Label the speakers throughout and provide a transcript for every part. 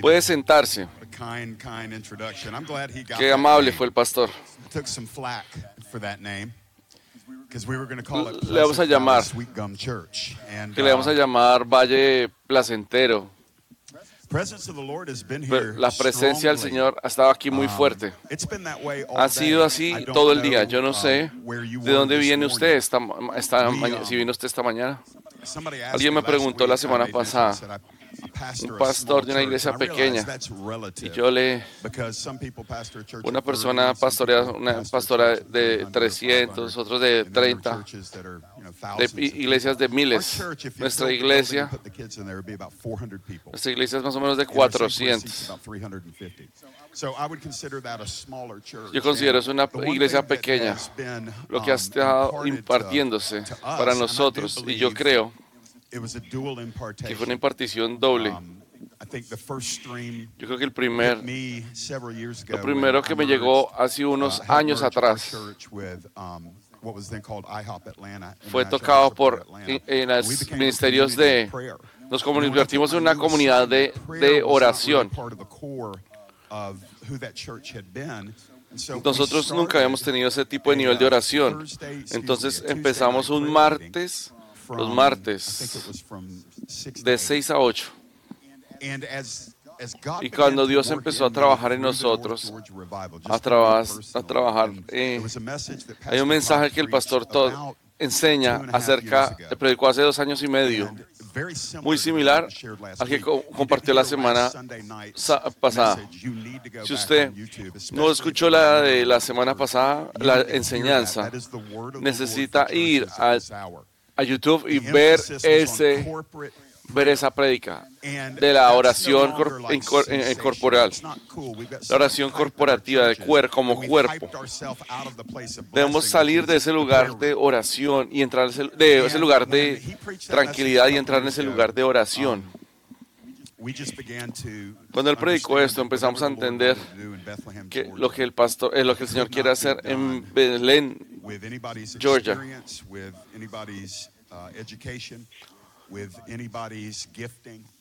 Speaker 1: Puede sentarse. Qué amable fue el pastor. Le vamos a llamar. Que le vamos a
Speaker 2: uh,
Speaker 1: llamar Valle Placentero. Pero la presencia del. Señor ha estado aquí muy
Speaker 2: Um,
Speaker 1: fuerte. Ha sido así todo el día. Yo no
Speaker 2: um,
Speaker 1: sé de dónde
Speaker 2: this
Speaker 1: viene usted esta, esta
Speaker 2: um,
Speaker 1: si vino usted esta mañana. Alguien me preguntó la semana pasada, Un pastor de una iglesia pequeña. Y yo le, una
Speaker 2: of 30,
Speaker 1: persona pastorea una pastora de
Speaker 2: 300,
Speaker 1: 300,
Speaker 2: 500,
Speaker 1: otros de
Speaker 2: and then there are
Speaker 1: 30,
Speaker 2: churches that are, you know,
Speaker 1: de iglesias de miles. Nuestra iglesia,
Speaker 2: put the kids in there, it'd be about 400 people.
Speaker 1: nuestra iglesia es más o menos de
Speaker 2: In our sanctuary seats
Speaker 1: 400.
Speaker 2: about 350. So I would consider that a smaller church.
Speaker 1: Yo considero es una iglesia pequeña, Lo que ha
Speaker 2: um,
Speaker 1: estado impartiéndose para nosotros. Y yo creo
Speaker 2: it was a dual
Speaker 1: que fue una impartición doble.
Speaker 2: Um, I think the first stream
Speaker 1: Yo creo que el primer,
Speaker 2: me several years ago
Speaker 1: lo primero que me llegó hace unos
Speaker 2: uh,
Speaker 1: años atrás
Speaker 2: church with, um, what was then called IHOP Atlanta,
Speaker 1: fue tocado por en, en los ministerios de nos convertimos en una comunidad de, de oración.
Speaker 2: part of the core of who that church had been. And so we
Speaker 1: Nosotros nunca habíamos tenido ese tipo de nivel de oración. Entonces empezamos un martes, los martes, de
Speaker 2: eight.
Speaker 1: 6 a 8.
Speaker 2: And as- as God
Speaker 1: Y cuando Dios empezó a trabajar en nosotros, a, traba- a trabajar, eh, hay un mensaje que el pastor Todd enseña acerca, predicó hace dos años y medio, muy similar
Speaker 2: al que
Speaker 1: compartió la semana pasada. Si usted no escuchó la de la semana pasada, la enseñanza, necesita ir a-. a YouTube y ver ese, ver esa prédica de la oración cor- en en- corporal. La oración corporativa de cuer- como cuerpo. Debemos salir de ese lugar de oración y entrar ese, de ese lugar de tranquilidad y entrar en ese lugar de oración.
Speaker 2: we just began to
Speaker 1: Cuando él predicó esto, empezamos a entender
Speaker 2: wanted to do in Bethlehem,
Speaker 1: que lo que el pastor, eh, lo que el Señor quiere hacer en Belén,
Speaker 2: with anybody's
Speaker 1: Georgia.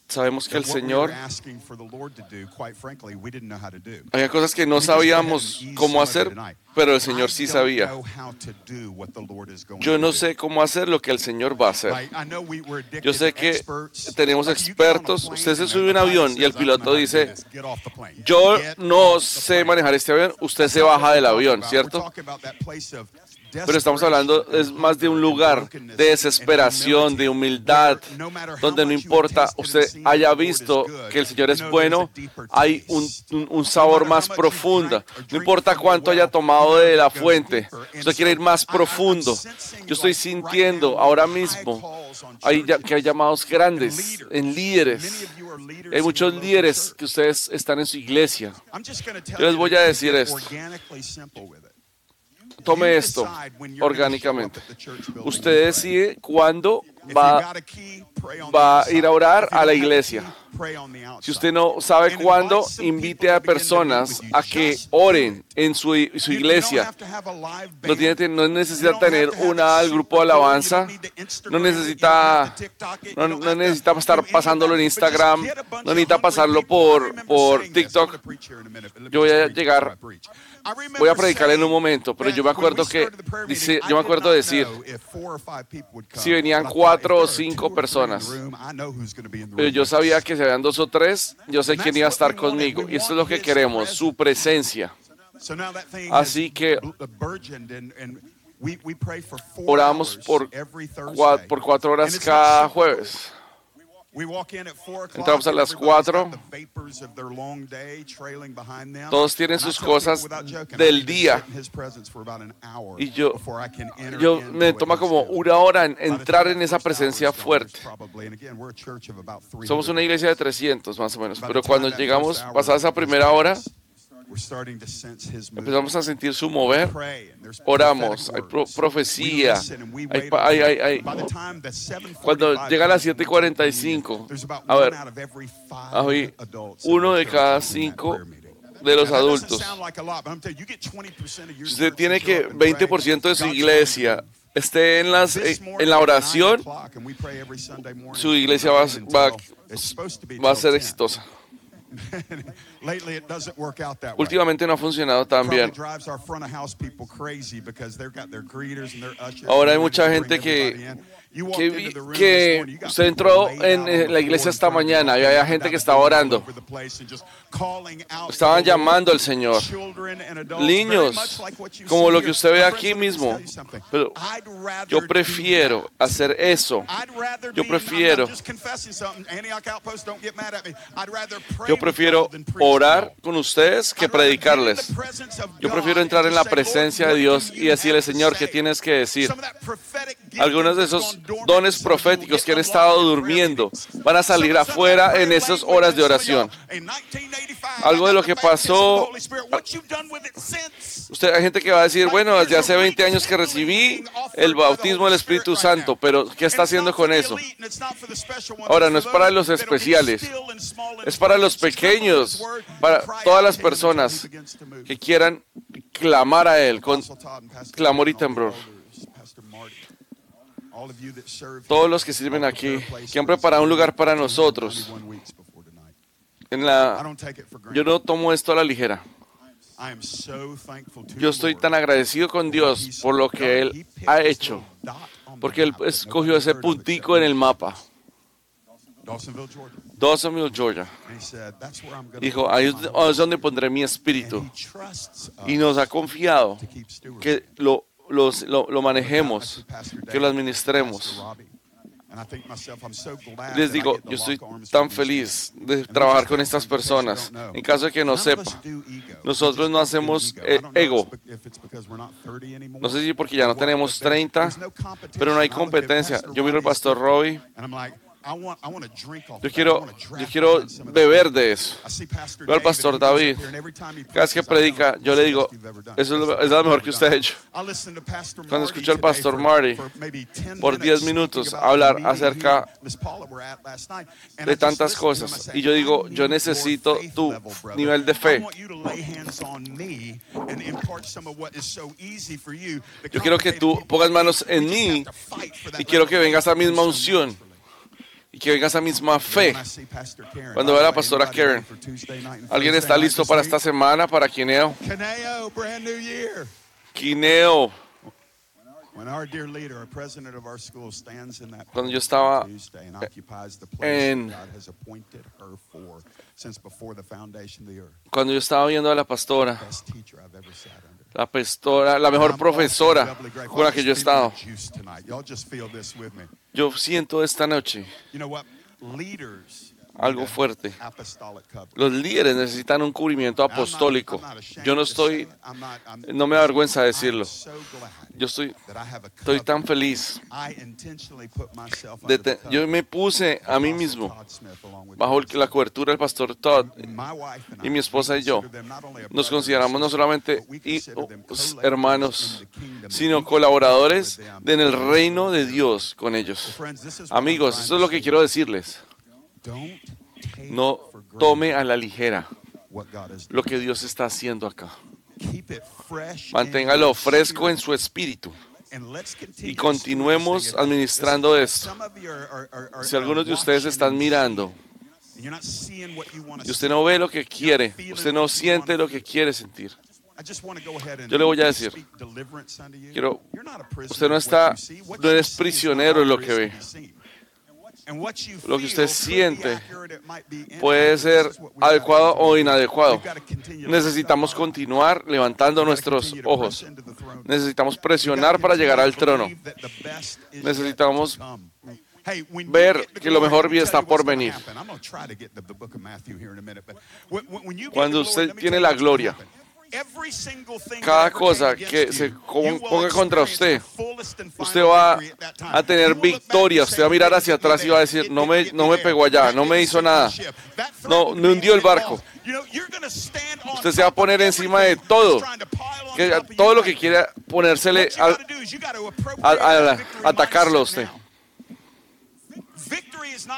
Speaker 1: Sabemos que el Señor había cosas que no sabíamos cómo hacer, pero el Señor sí sabía. Yo no sé cómo hacer lo que el Señor va a hacer. Yo sé que tenemos expertos. Usted se sube a un avión y el piloto dice, yo no sé manejar este avión, usted se baja del avión, ¿cierto? Pero estamos hablando es más de un lugar de desesperación, de humildad, donde no importa usted haya visto que el Señor es bueno, hay un, un- un sabor más profundo. No importa cuánto haya tomado de la fuente, usted quiere ir más profundo. Yo estoy sintiendo ahora mismo hay que hay llamados grandes en líderes. Hay muchos líderes que ustedes están en su iglesia.
Speaker 2: Yo les voy a decir esto.
Speaker 1: Tome esto orgánicamente. Usted decide cuándo va, va a ir a orar a la iglesia. Si usted no sabe cuándo, invite a personas a que oren en su, su iglesia. No, tiene, no necesita tener una al grupo de alabanza. No necesita, no, no necesita estar pasándolo en Instagram. No necesita pasarlo por, por TikTok. Yo voy a llegar, voy a predicar en un momento, pero yo me acuerdo que, dice, yo me acuerdo decir, si venían cuatro o cinco personas, pero yo sabía que si habían dos o tres, yo sé quién iba a estar conmigo. Y esto es lo que queremos, su presencia. Así que oramos por, por cuatro horas cada jueves.
Speaker 2: Entramos a las 4.
Speaker 1: Todos tienen sus cosas del día. Y yo, yo me toma como una hora en entrar en esa presencia fuerte. Somos una iglesia de 300 más o menos, pero cuando llegamos, pasada esa primera hora, empezamos a sentir su mover. Oramos, hay pro- profecía, hay, hay- hay- Cuando llega a las 7:45, a ver, hay uno de cada cinco de los adultos. Usted tiene que 20% de su iglesia esté en, las, eh, en la oración, su iglesia va, va- va a ser exitosa. Últimamente no ha funcionado tan bien. Ahora hay mucha gente que que, que usted entró en la iglesia esta mañana y había gente que estaba orando. Estaban llamando al Señor. Niños, como lo que usted ve aquí mismo. Pero yo prefiero hacer eso. Yo prefiero. Yo prefiero orar con ustedes que predicarles. Yo prefiero entrar en la presencia de Dios y decirle, Señor, ¿qué tienes que decir? Algunos de esos dones proféticos que han estado durmiendo van a salir afuera en esas horas de oración. Algo de lo que pasó. Usted, hay gente que va a decir, bueno, desde hace 20 años que recibí el bautismo del Espíritu Santo, pero ¿qué está haciendo con eso? Ahora, no es para los especiales, es para los pequeños, para todas las personas que quieran clamar a Él con clamor y temblor todos los que sirven aquí, que han preparado un lugar para nosotros. En la, yo no tomo esto a la ligera. Yo estoy tan agradecido con Dios por lo que Él ha hecho, porque Él escogió ese puntico en el mapa. Dawsonville, Georgia. Dijo, ahí es donde pondré mi espíritu. Y nos ha confiado que lo los, lo, lo manejemos, que lo administremos. Les digo, yo estoy tan feliz de trabajar con estas personas. En caso de que no sepa, nosotros no hacemos eh, ego. No sé si porque ya no tenemos 30, pero no hay competencia. Yo miro al pastor Roy yo quiero, yo quiero beber de eso. Veo al pastor David. Cada vez que predica, yo le digo, eso es lo, mejor que usted ha hecho. Cuando escucho al pastor Marty por 10 minutos hablar acerca de tantas cosas, y yo digo, yo necesito tu nivel de fe. Yo quiero que tú pongas manos en mí y quiero que venga esa misma unción y que venga esa misma fe. Cuando vea a la pastora Karen, ¿alguien está listo para esta semana, para Quineo? Quineo. Cuando yo estaba en cuando yo estaba viendo a la pastora la pastora, la mejor profesora con la que yo he estado. Yo siento esta noche algo fuerte. Los líderes necesitan un cubrimiento apostólico. Yo no estoy, no me avergüenza decirlo. Yo estoy, estoy tan feliz. yo me puse a mí mismo bajo la cobertura del pastor Todd y mi esposa y yo. Nos consideramos no solamente hermanos, sino colaboradores en el reino de Dios con ellos. Amigos, eso es lo que quiero decirles. No tome a la ligera lo que Dios está haciendo acá. Manténgalo fresco en su espíritu. Y continuemos administrando esto. Si algunos de ustedes están mirando y usted no ve lo que quiere, usted no siente lo que quiere sentir, yo le voy a decir, quiero, usted no está, no es prisionero en lo que ve lo que usted siente puede ser adecuado o inadecuado. Necesitamos continuar levantando nuestros ojos. Necesitamos presionar para llegar al trono. Necesitamos ver que lo mejor bien está por venir. Cuando usted tiene la gloria, cada cosa que se ponga contra usted, usted va a tener victoria. Usted va a mirar hacia atrás y va a decir, no me, no me pegó allá, no me hizo nada, no me hundió el barco. Usted se va a poner encima de todo, que, todo lo que quiera ponérsele a, a atacarlo a usted.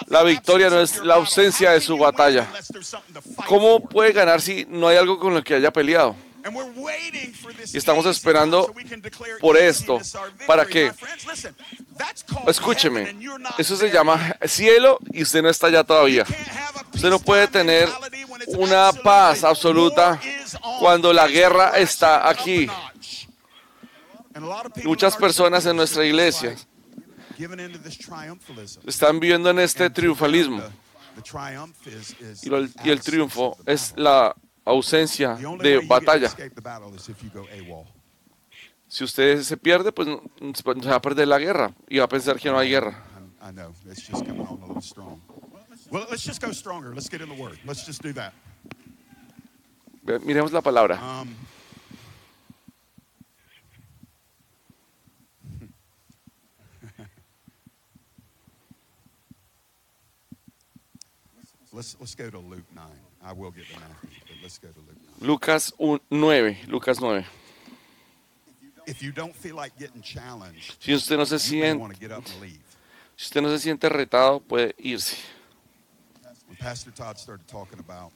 Speaker 1: La victoria no es la ausencia de su batalla. ¿Cómo puede ganar si no hay algo con lo que haya peleado? Y estamos esperando por esto. ¿Para qué? Escúcheme, eso se llama cielo y usted no está allá todavía. Usted no puede tener una paz absoluta cuando la guerra está aquí. Muchas personas en nuestra iglesia están viviendo en este triunfalismo. Y, lo- y el triunfo es la ausencia de batalla. Si usted se pierde, pues se va a perder la guerra y va a pensar que no hay guerra.
Speaker 2: I know it's just coming on a little strong. Well, let's just go stronger. Let's get in the word. Let's just do that.
Speaker 1: Ve- Miremos la palabra.
Speaker 2: Um, let's let's go to Luke nine. I will get to Matthew, but let's go to Luke nine.
Speaker 1: Lucas 9, Lucas 9.
Speaker 2: If you don't feel like getting challenged,
Speaker 1: Si usted no se siente, si usted no se siente retado, puede irse.
Speaker 2: When Pastor Todd started talking about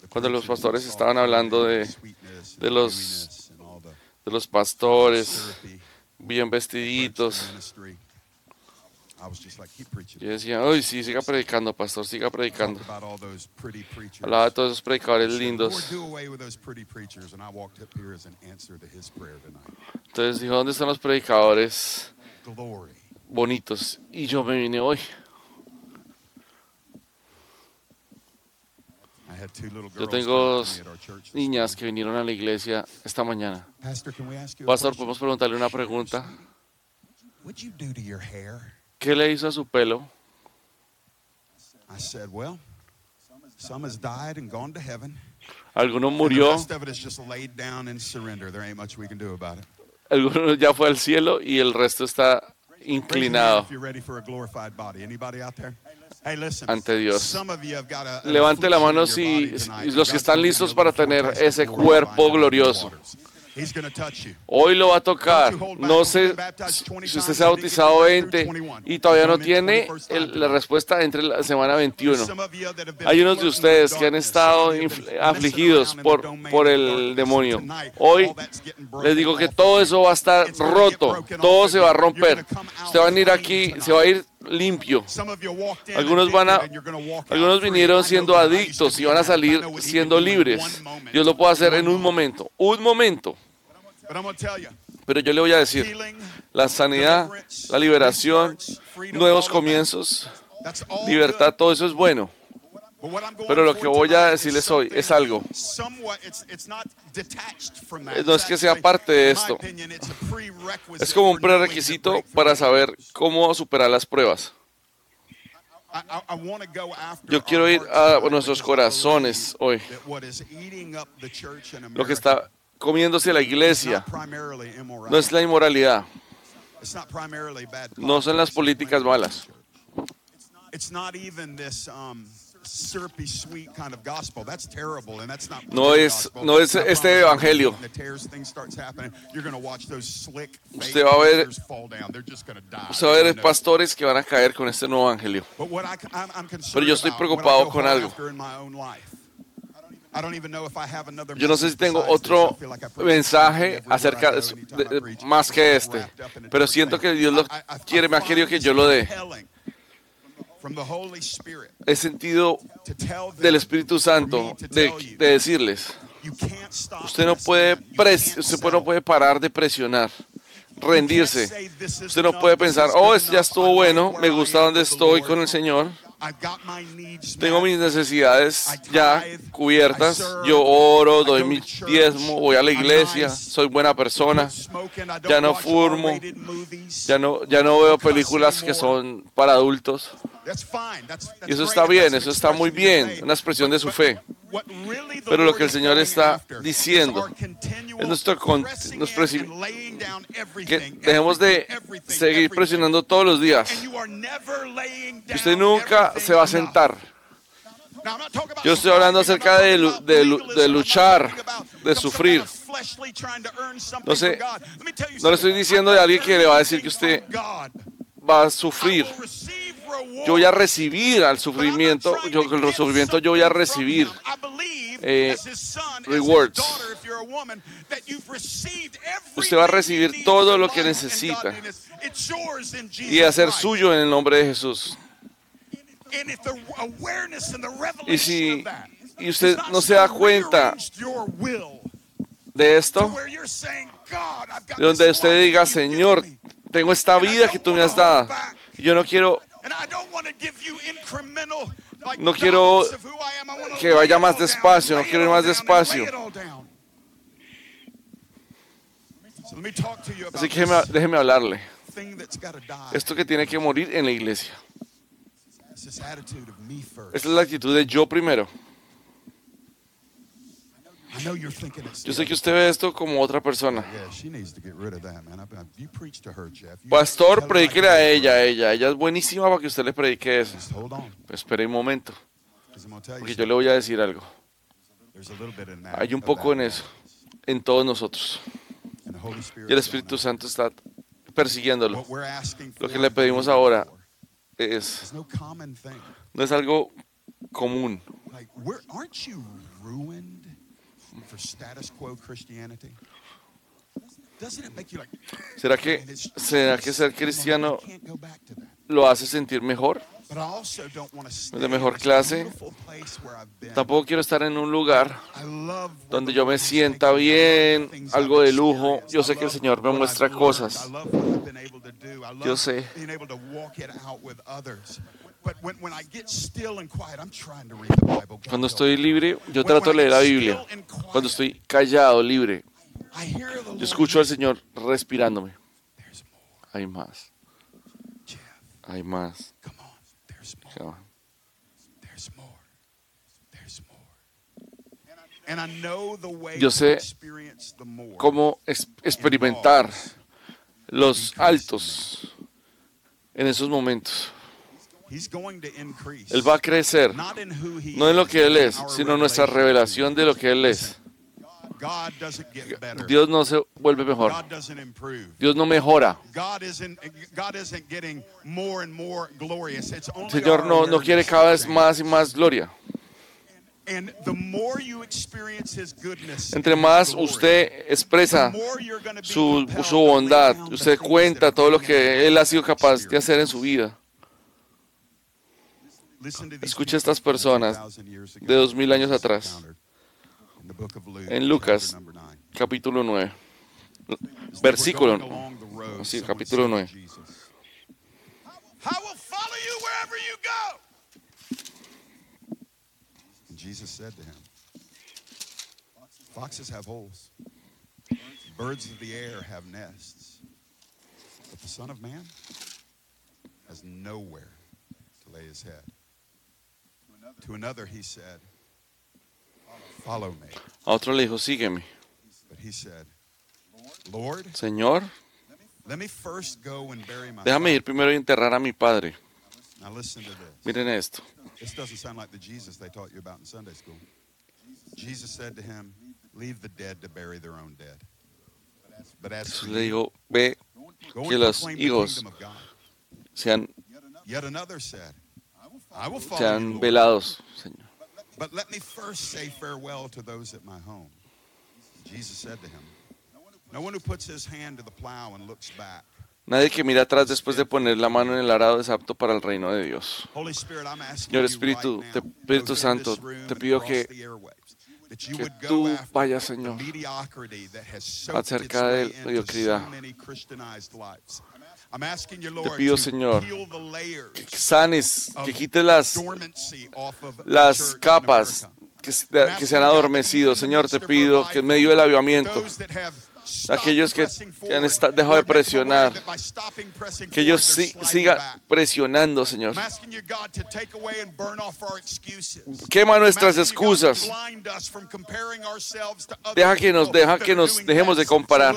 Speaker 2: the
Speaker 1: Cuando los pastores estaban hablando de- de
Speaker 2: and
Speaker 1: los- De pastores, bien vestiditos.
Speaker 2: ministry, I was just like, keep preaching.
Speaker 1: Yo decía, uy, sí, siga predicando, pastor, siga predicando. Hablaba de todos esos predicadores lindos. Entonces dijo, ¿dónde están los predicadores
Speaker 2: Glory.
Speaker 1: bonitos? Y yo me vine hoy. Yo tengo niñas que vinieron a la iglesia esta mañana.
Speaker 2: Pastor,
Speaker 1: podemos preguntarle una pregunta. ¿Qué le hizo a su pelo?
Speaker 2: I said, well, some has died and gone to heaven.
Speaker 1: Alguno
Speaker 2: And the
Speaker 1: murió,
Speaker 2: rest of it is just laid down in surrender. There ain't much we can do about it.
Speaker 1: alguno ya fue al cielo y el resto está inclinado. Ante Dios. Levante la mano si- los que están listos para tener ese cuerpo glorioso. Hoy lo va a tocar. No sé si usted se ha bautizado 20 y todavía no tiene el- la respuesta entre la semana 21. Hay unos de ustedes que han estado afligidos por, por el demonio. Hoy les digo que todo eso va a estar roto, todo se va a romper. Usted va a venir aquí, se va a ir limpio. Algunos van a, algunos vinieron siendo adictos y van a salir siendo libres. Dios lo puede hacer en un momento, un momento. Pero yo le voy a decir, la sanidad, la liberación, nuevos comienzos, libertad, todo eso es bueno. Pero lo que voy a decirles hoy es algo. No es que sea parte de esto. Es como un prerequisito para saber cómo superar las pruebas. Yo quiero ir a nuestros corazones hoy. Lo que está comiéndose la iglesia. no es la inmoralidad, no son las políticas malas. No es- no es este evangelio. Usted va a ver- Usted va a ver pastores que van a caer con este nuevo evangelio.
Speaker 2: Pero yo estoy preocupado con algo.
Speaker 1: Yo no sé si tengo otro mensaje acerca de, más que este, pero siento que Dios lo quiere, me ha querido que yo lo dé. He sentido del Espíritu Santo de, de decirles, usted no puede pres- usted no puede parar de presionar, rendirse. Usted no puede pensar, oh, ya estuvo bueno, me gusta donde estoy con el Señor. Tengo mis necesidades ya cubiertas. Yo oro, doy mi diezmo, voy a la iglesia, soy buena persona. Ya no fumo, Ya no, ya no veo películas que son para adultos. Y eso está bien, eso está muy bien, una expresión de su fe. Pero lo que el Señor está diciendo es nuestro con- que dejemos de seguir presionando todos los días. Y usted nunca se va a sentar. Yo estoy hablando acerca de luchar, de sufrir. No sé, no le estoy diciendo de alguien que le va a decir que usted va a sufrir. Yo voy a recibir al sufrimiento, yo el sufrimiento yo voy a recibir eh, rewards. Usted va a recibir todo lo que necesita y hacer suyo en el nombre de Jesús. Y si y usted no se da cuenta de esto, de donde usted diga, Señor, tengo esta vida que tú me has dado. Yo no quiero no quiero que vaya más despacio, no quiero ir más despacio. Así que déjeme, déjeme hablarle. Esto que tiene que morir en la iglesia. Esta es la actitud de yo primero. Yo sé que usted ve esto como otra persona. Pastor, predíquele a ella, ella. Ella es buenísima para que usted le predique eso. Espere un momento. Porque yo le voy a decir algo. Hay un poco en eso, en todos nosotros. Y el Espíritu Santo está persiguiéndolo. Lo que le pedimos ahora es, no es algo común. ¿Será que, ¿Será que ser cristiano lo hace sentir mejor? De mejor clase. Tampoco quiero estar en un lugar donde yo me sienta bien, algo de lujo. Yo sé que el Señor me muestra cosas. Yo sé. Cuando estoy libre, yo trato de leer la Biblia. Cuando estoy callado, libre, yo escucho al Señor respirándome. Hay más. Hay más. Yo sé cómo experimentar los altos en esos momentos. Él va a crecer, no en lo que Él es, sino en nuestra revelación de lo que Él es. Dios no se vuelve mejor. Dios no mejora. Señor no, no quiere cada vez más y más gloria. Entre más usted expresa su, su bondad, usted cuenta todo lo que Él ha sido capaz de hacer en su vida. Escucha a estas personas de dos mil años atrás. En Lucas, capítulo 9, versículo, sí, capítulo 9. Jesus said to him, Foxes have holes, birds of the air have nests, but the Son of Man has nowhere to lay his head. To another he said, Follow me. A otro le dijo, sígueme. But he said, Lord, Señor, let me first go and bury my déjame ir primero y enterrar a mi padre. Now listen to this. Miren esto. This doesn't sound like the Jesus they taught you about in Sunday school. Jesus said to him, Leave the dead to bury their own dead. But as for le digo, ve que los hijos sean, home. Jesus said and looks back. Nadie que mira atrás después de poner la mano en el arado es apto para el reino de Dios. Señor Espíritu, Espíritu Santo, te pido que, que tú vayas, Señor, acerca de la mediocridad. Te pido, Señor, que sanes, que quites las, las capas que, que se han adormecido. Señor, te pido que en medio del avivamiento, aquellos que han dejado de presionar, que ellos sigan presionando, Señor. Quema nuestras excusas. Deja que nos, deja que nos dejemos de comparar,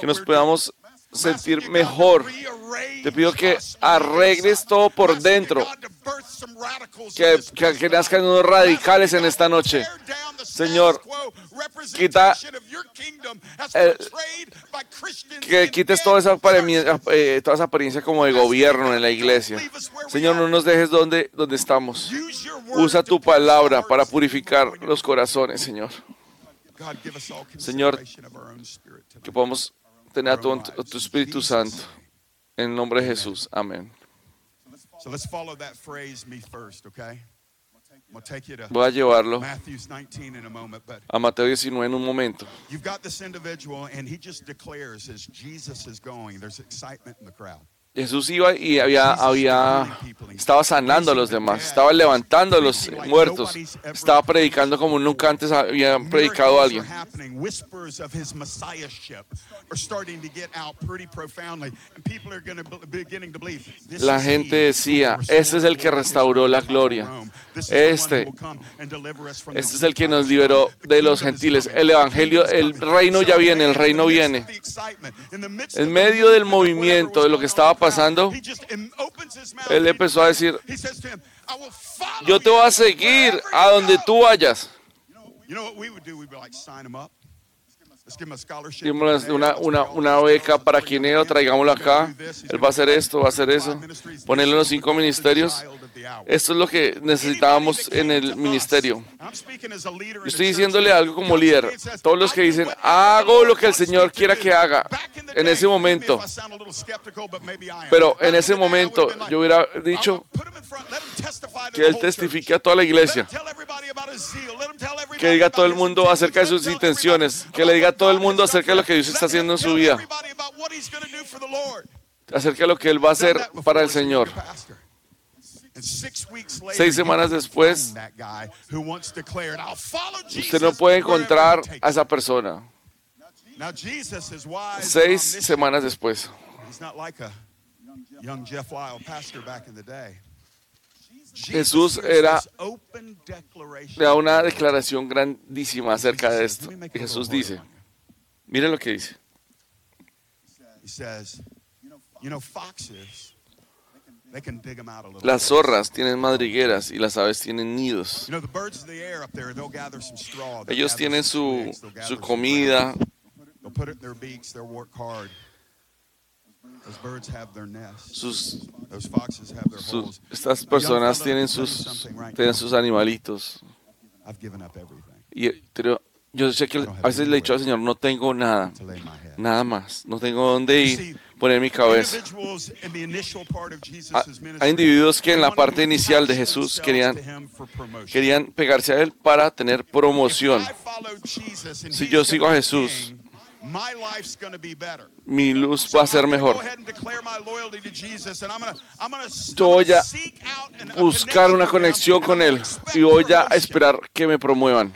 Speaker 1: que nos podamos sentir mejor. Te pido que arregles todo por dentro, que, que, nazcan unos radicales en esta noche. Señor, quita que quites toda esa, eh, toda esa apariencia como de gobierno en la iglesia. Señor, no nos dejes donde, donde estamos. Usa tu palabra para purificar los corazones, Señor. Señor, que podamos tener a tu, Espíritu Santo. En el nombre de Jesús. Amén.
Speaker 2: So let's follow that phrase, me first, okay? I'm gonna take you to
Speaker 1: Voy a llevarlo
Speaker 2: Matthew 19 in a moment, but
Speaker 1: a Mateo 19 en un momento.
Speaker 2: you've got this individual, and he just declares as Jesus is going, there's excitement in the crowd.
Speaker 1: Jesús iba y había, había, estaba sanando a los demás, estaba levantando a los muertos, estaba predicando como nunca antes había predicado a alguien. La gente decía, este es el que restauró la gloria. Este, este es el que nos liberó de los gentiles. El evangelio, el reino ya viene, el reino viene. En medio del movimiento, de lo que estaba
Speaker 2: going
Speaker 1: pasando,
Speaker 2: mouth
Speaker 1: él empezó a decir,
Speaker 2: He says to him, "I will follow
Speaker 1: yo te voy a seguir a donde
Speaker 2: go."
Speaker 1: tú vayas. Démosle una, una, una beca para Quineo, traigámoslo acá. Él va a hacer esto, va a hacer eso. Ponerle los cinco ministerios. Esto es lo que necesitábamos en el ministerio. Yo estoy diciéndole algo como líder. Todos los que dicen, hago lo que el Señor quiera que haga en ese momento. Pero en ese momento yo hubiera dicho que Él testifique a toda la iglesia. Que diga a todo el mundo acerca de sus intenciones. Que le diga a todo el mundo acerca de lo que Dios está haciendo en su vida. Acerca de lo que Él va a hacer para el Señor. Seis semanas después, usted no puede encontrar a esa persona. Seis semanas después. Jesús era da una declaración grandísima acerca de esto. Jesús dice, miren lo que dice. Las zorras tienen madrigueras y las aves tienen nidos. Ellos tienen su, su comida. Sus, sus- estas personas tienen sus, tienen sus animalitos. Y, pero yo sé que a veces le he dicho al Señor, no tengo nada, nada más. No tengo dónde ir, poner mi cabeza. Hay individuos que en la parte inicial de Jesús querían, querían pegarse a Él para tener promoción. Si yo sigo a Jesús, mi luz va a ser mejor. Yo voy a buscar una conexión con Él y voy a esperar que me promuevan.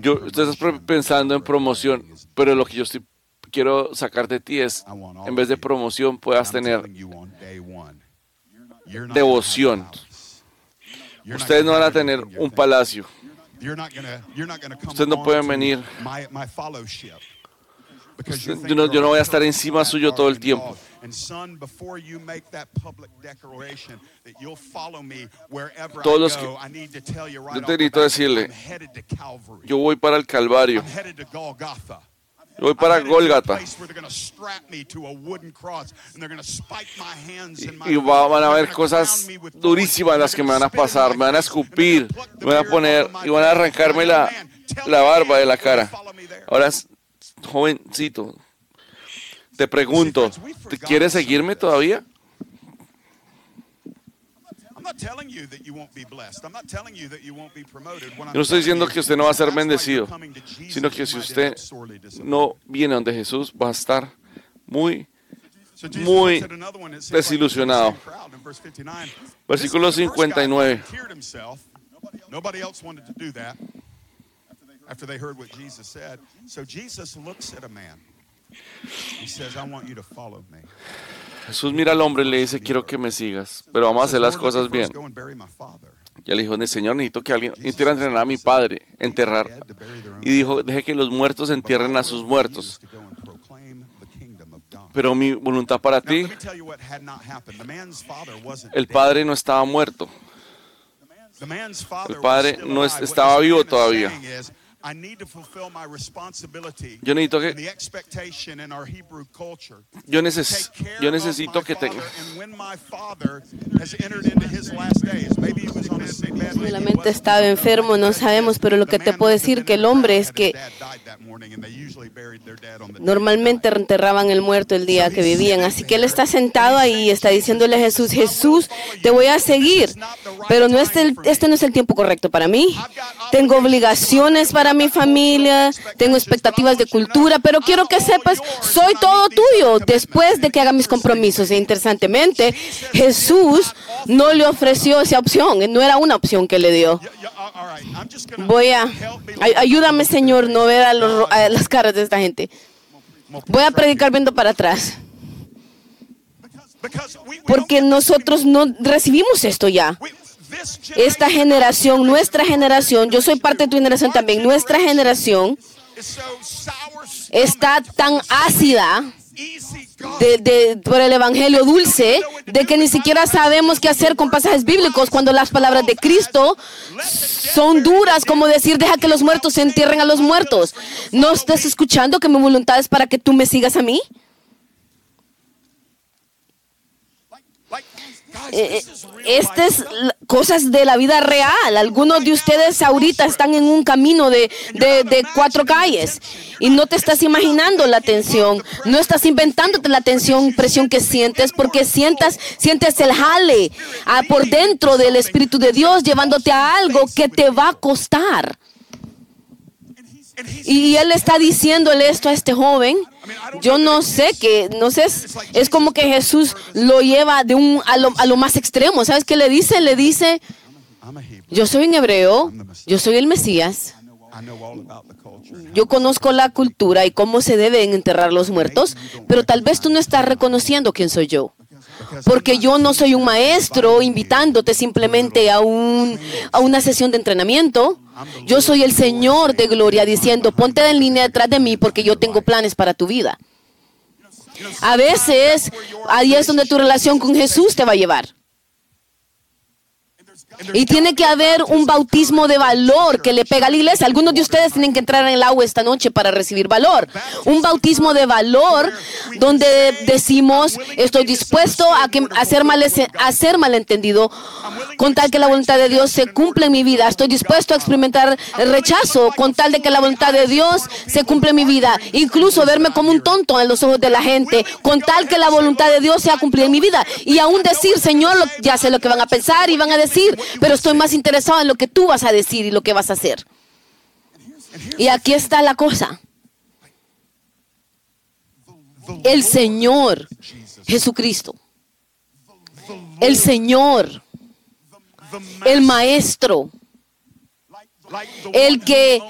Speaker 1: Yo, usted está pensando en promoción, pero lo que yo estoy, quiero sacar de ti es, en vez de promoción, puedas tener devoción. Ustedes no van a tener un palacio. Ustedes no pueden venir. Usted- Yo no, yo no voy a estar encima suyo todo el tiempo. Todos los que- yo te necesito decirle, Yo voy para el Calvario. Voy para Gólgata. Y, y va- van a haber cosas durísimas las que me van a pasar. Me van a escupir, me van a poner y van a arrancarme la, la barba de la cara. Ahora, jovencito, te pregunto, ¿te ¿quieres seguirme todavía?
Speaker 2: Yo no estoy diciendo que usted no va a ser bendecido, sino que si usted
Speaker 1: No viene donde Jesús, va a estar muy muy desilusionado. Versículo 59. Jesús mira al hombre y le dice, quiero que me sigas, pero vamos a hacer las cosas bien. Y él dijo, Señor, necesito que alguien entiera entrenar a mi padre, enterrar. Y dijo, deje que los muertos entierren a sus muertos. Pero mi voluntad para ti, el padre no estaba muerto.
Speaker 2: El padre no es- estaba vivo todavía.
Speaker 1: Yo necesito que yo, neces yo necesito que tenga
Speaker 3: Solamente estaba enfermo, no sabemos, pero lo que te puedo decir que el hombre es que normalmente enterraban el muerto el día que vivían, así que él está sentado ahí y está diciéndole a Jesús, Jesús, te voy a seguir, pero no este, este no es el tiempo correcto para mí. Tengo obligaciones para mi familia, tengo expectativas de cultura, pero quiero que sepas, soy todo tuyo después de que haga mis compromisos. E interesantemente, Jesús no le ofreció esa opción, no era una opción que le dio. Voy a, ayúdame Señor, no ver a, las caras de esta gente. Voy a predicar viendo para atrás. Porque nosotros no recibimos esto ya. Esta generación, nuestra generación, yo soy parte de tu generación también, nuestra generación está tan ácida por el evangelio dulce de que ni siquiera sabemos qué hacer con pasajes bíblicos cuando las palabras de Cristo son duras, como decir, deja que los muertos se entierren a los muertos. ¿No estás escuchando que mi voluntad es para que tú me sigas a mí? Eh, eh, estas cosas de la vida real. Algunos de ustedes ahorita están en un camino de, cuatro calles y no te estás imaginando la tensión, no estás inventándote la tensión, presión que sientes, porque sientas, sientes el jale ah, por dentro del Espíritu de Dios llevándote a algo que te va a costar. Y él está diciéndole esto a este joven. Yo no sé que, no sé, es como que Jesús lo lleva de un a lo, a lo más extremo. ¿Sabes qué le dice? Le dice, yo soy un hebreo, yo soy el Mesías. Yo conozco la cultura y cómo se deben enterrar los muertos, pero tal vez tú no estás reconociendo quién soy yo. Porque yo no soy un maestro invitándote simplemente a, un, a una sesión de entrenamiento. Yo soy el Señor de gloria diciendo, ponte en línea detrás de mí porque yo tengo planes para tu vida. A veces, ahí es donde tu relación con Jesús te va a llevar. Y tiene que haber un bautismo de valor que le pega a la iglesia. Algunos de ustedes tienen que entrar en el agua esta noche para recibir valor. Un bautismo de valor donde decimos, estoy dispuesto a, que, a, mal, a malentendido con tal que la voluntad de Dios se cumpla en mi vida. Estoy dispuesto a experimentar rechazo con tal de que la voluntad de Dios se cumpla en mi vida. Incluso verme como un tonto en los ojos de la gente con tal que la voluntad de Dios sea cumplida en mi vida. Y aún decir, Señor, ya sé lo que van a pensar y van a decir, pero estoy más interesado en lo que tú vas a decir y lo que vas a hacer. Y aquí está la cosa. El Señor Jesucristo. El Señor. El Maestro. El que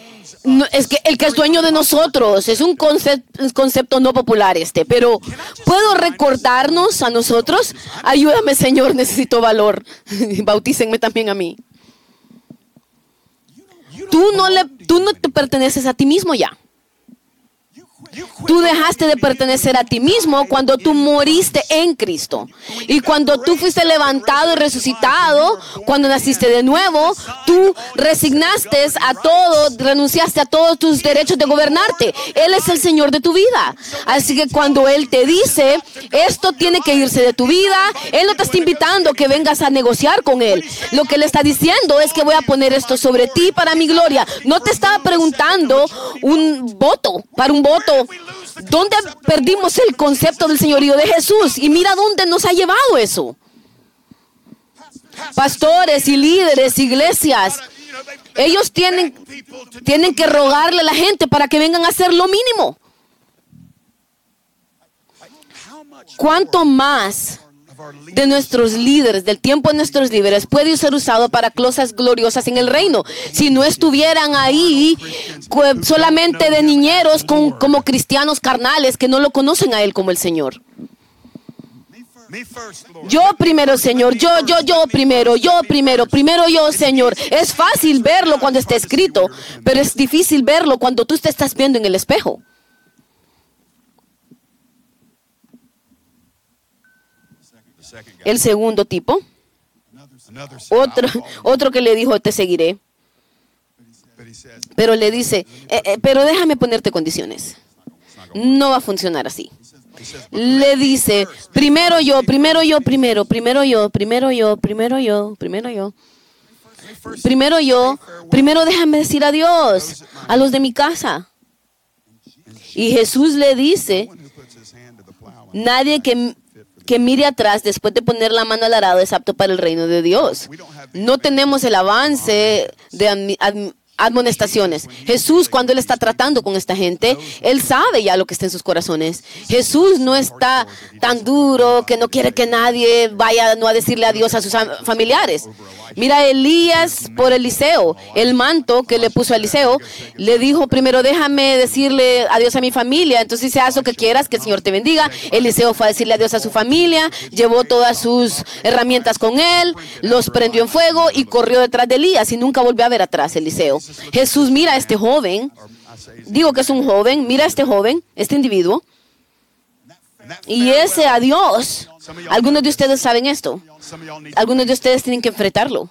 Speaker 3: es que el que es dueño de nosotros es un concepto, concepto no popular este, pero ¿puedo recordarnos a nosotros? Ayúdame, Señor, necesito valor. Bautícenme también a mí. Tú no, le, tú no te perteneces a ti mismo ya. Tú dejaste de pertenecer a ti mismo cuando tú moriste en Cristo. Y cuando tú fuiste levantado y resucitado, cuando naciste de nuevo, tú resignaste a todo, renunciaste a todos tus derechos de gobernarte. Él es el Señor de tu vida. Así que cuando Él te dice, esto tiene que irse de tu vida, Él no te está invitando que vengas a negociar con Él. Lo que Él está diciendo es que voy a poner esto sobre ti para mi gloria. No te estaba preguntando un voto, para un voto ¿Dónde perdimos el concepto del señorío de Jesús? Y mira dónde nos ha llevado eso. Pastores y líderes, iglesias, ellos tienen, tienen que rogarle a la gente para que vengan a hacer lo mínimo. ¿Cuánto más de nuestros líderes, del tiempo de nuestros líderes, puede ser usado para cosas gloriosas en el reino. Si no estuvieran ahí solamente de niñeros con, como cristianos carnales que no lo conocen a Él como el Señor. Yo primero, Señor, yo, yo, yo primero, yo primero, primero yo, Señor. Es fácil verlo cuando está escrito, pero es difícil verlo cuando tú te estás viendo en el espejo. El segundo tipo, otro, otro que le dijo, te seguiré. Pero le dice, eh, eh, pero déjame ponerte condiciones. No va a funcionar así. Le dice, primero yo, primero yo, primero, primero yo, primero yo, primero yo, primero yo. Primero yo, primero déjame decir adiós a los de mi casa. Y Jesús le dice, nadie que, que mire atrás después de poner la mano al arado es apto para el reino de Dios. No tenemos el avance de admonestaciones. Jesús, cuando Él está tratando con esta gente, Él sabe ya lo que está en sus corazones. Jesús no está tan duro que no quiere que nadie vaya no a decirle adiós a sus familiares. Mira Elías por Eliseo, el manto que le puso a Eliseo, le dijo primero déjame decirle adiós a mi familia, entonces dice haz lo que quieras, que el Señor te bendiga. Eliseo fue a decirle adiós a su familia, llevó todas sus herramientas con él, los prendió en fuego y corrió detrás de Elías y nunca volvió a ver atrás Eliseo. Jesús mira a este joven, digo que es un joven, mira a este joven, este individuo. Y ese adiós, algunos de ustedes saben esto. Algunos de ustedes tienen que enfrentarlo.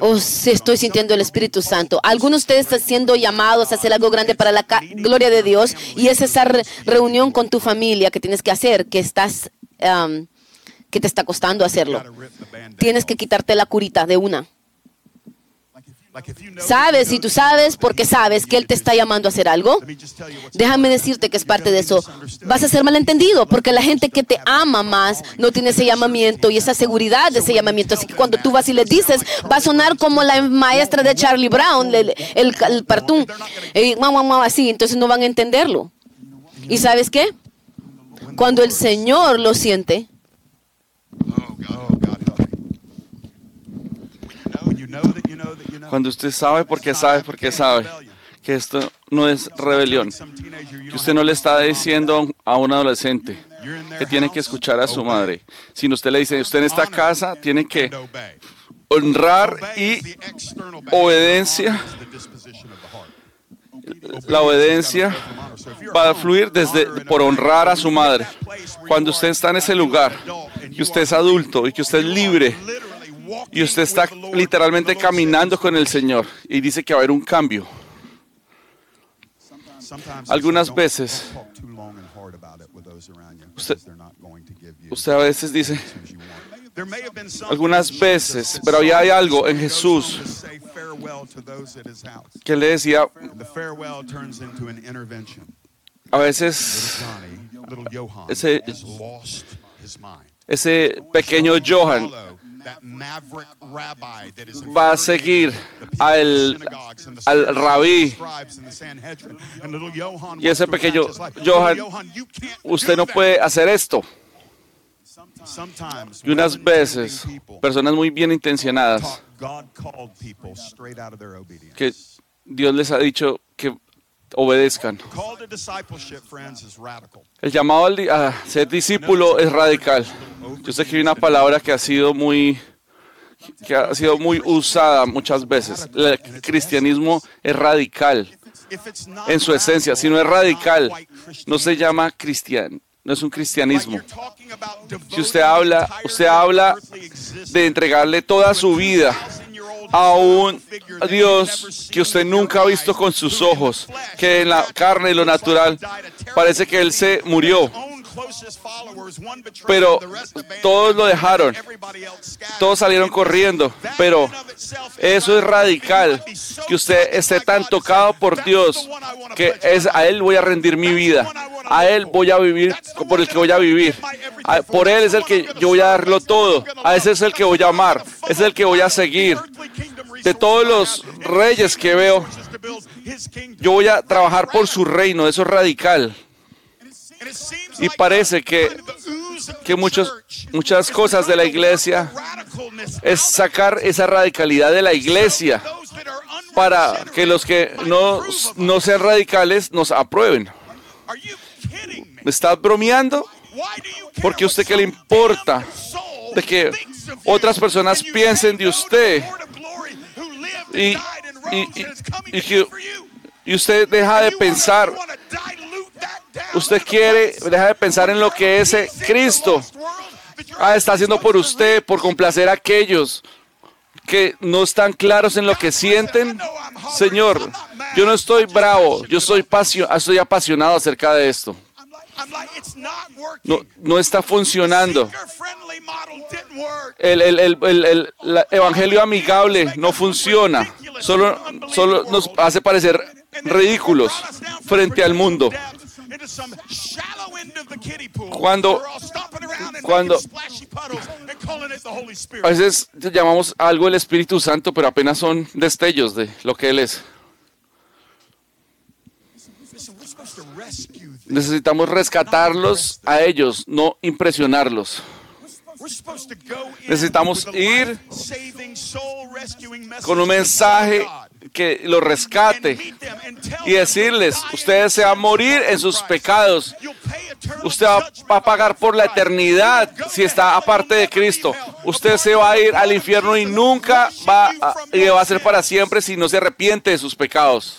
Speaker 3: Oh, sí, estoy sintiendo el Espíritu Santo. Algunos de ustedes están siendo llamados a hacer algo grande para la gloria de Dios y es esa reunión con tu familia que tienes que hacer, que estás, que te está costando hacerlo. Tienes que quitarte la curita de una. Sabes y tú sabes porque sabes que Él te está llamando a hacer algo. Déjame decirte que es parte de eso. Vas a ser malentendido porque la gente que te ama más no tiene ese llamamiento y esa seguridad de ese llamamiento. Así que cuando tú vas y le dices, va a sonar como la maestra de Charlie Brown, el, el, el partún, y así, entonces no van a entenderlo. ¿Y sabes qué? Cuando el Señor lo siente,
Speaker 1: Cuando usted sabe porque sabe porque sabe que esto no es rebelión, que usted no le está diciendo a un adolescente que tiene que escuchar a su madre, sino usted le dice, usted en esta casa tiene que honrar y obediencia. La obediencia va a fluir desde por honrar a su madre. Cuando usted está en ese lugar, que usted es adulto y que usted es libre y usted está literalmente caminando con el Señor y dice que va a haber un cambio. Algunas veces, usted, a veces dice, algunas veces, pero había hay algo en Jesús que le decía, a veces, ese, ese pequeño Johan va a seguir al, al rabí. y ese pequeño Johan, usted no puede hacer esto. Y unas veces, personas muy bien intencionadas, que Dios les ha dicho obedezcan. El llamado a ser discípulo es radical. Yo sé que hay una palabra que ha sido muy que ha sido muy usada muchas veces. El cristianismo es radical en su esencia. Si no es radical, no se llama cristiano, no es un cristianismo. Si usted habla, usted habla de entregarle toda su vida a un Dios que usted nunca ha visto con sus ojos, que en la carne y lo natural parece que Él se murió. Pero todos lo dejaron, todos salieron corriendo, pero eso es radical, que usted esté tan tocado por Dios, que es a Él voy a rendir mi vida, a Él voy a vivir por el que voy a vivir, por Él es el que yo voy a darlo todo, a ese es el que voy a amar, ese es el que voy a seguir. De todos los reyes que veo, yo voy a trabajar por su reino, eso es radical. Y parece que, que muchos, muchas cosas de la iglesia es sacar esa radicalidad de la iglesia para que los que no, no sean radicales nos aprueben. ¿Me estás bromeando? Porque a usted qué le importa de que otras personas piensen de usted y, y, y usted deja de pensar Usted quiere, deja de pensar en lo que ese Cristo ah, está haciendo por usted, por complacer a aquellos que no están claros en lo que sienten. Señor, yo no estoy bravo, yo soy, estoy apasionado acerca de esto. No, está funcionando. El, el, el, el, evangelio amigable no funciona. Solo nos hace parecer ridículos frente al mundo. Cuando, cuando a veces llamamos algo el Espíritu Santo, pero apenas son destellos de lo que Él es. Necesitamos rescatarlos a ellos, no impresionarlos. Necesitamos ir con un mensaje que los rescate y decirles, ustedes se van a morir en sus pecados. Usted va a pagar por la eternidad si está aparte de Cristo. Usted se va a ir al infierno y nunca va a, y va a ser para siempre si no se arrepiente de sus pecados.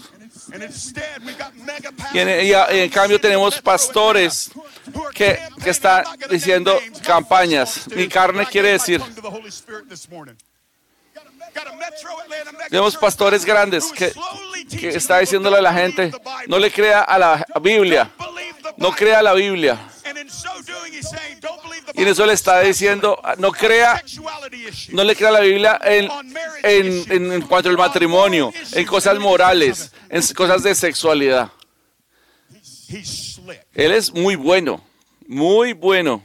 Speaker 1: Y en, cambio tenemos pastores que, que están diciendo campañas. Mi carne quiere decir. Tenemos pastores grandes que, que está diciéndole a la gente, no le crea a la Biblia, no crea a la Biblia. Y en eso le está diciendo, no crea, no le crea la Biblia en, en, en cuanto al matrimonio, en cosas morales, en cosas de sexualidad. Él es muy bueno, muy bueno.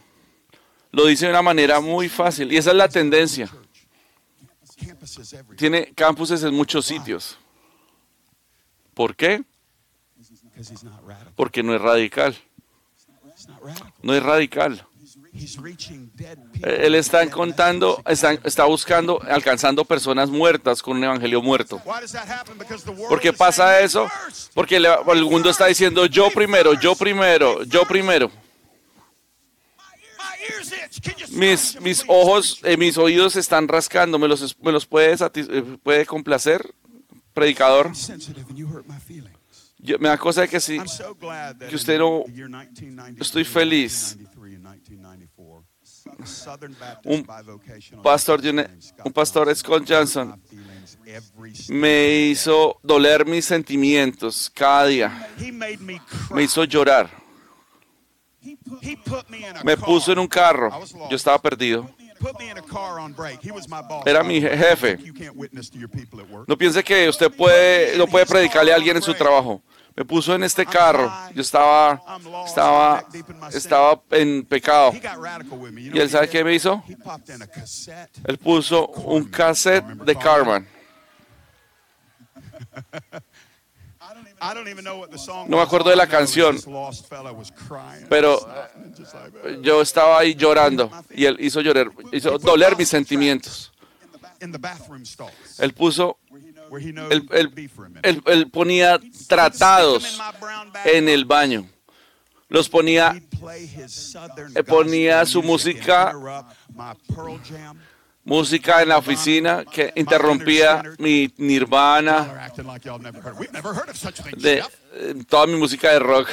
Speaker 1: Lo dice de una manera muy fácil. Y esa es la tendencia. Tiene campuses en muchos sitios. ¿Por qué? Porque no es radical. No es radical. Él está contando, está, buscando, alcanzando personas muertas con un evangelio muerto. ¿Por qué pasa eso? Porque el mundo está diciendo yo primero, yo primero, yo primero. Mis, mis ojos, eh, mis oídos están rascando. ¿Me los, me los puede, eh, puede complacer, predicador? me da cosa de que sí, que usted no, estoy feliz. Un pastor, un pastor Scott Johnson me hizo doler mis sentimientos cada día. Me hizo llorar. Me puso en un carro. Yo estaba perdido. Era mi jefe. No piense que usted puede, no puede predicarle a alguien en su trabajo me puso en este carro. Yo estaba, estaba, estaba en pecado. ¿Y él sabe qué me hizo? Él puso un cassette de Carmen. No me acuerdo de la canción, pero yo estaba ahí llorando y él hizo llorar, hizo doler mis sentimientos. Él puso él, ponía tratados en el baño. Los ponía, ponía su música, música en la oficina que interrumpía mi nirvana, de, eh, toda mi música de rock.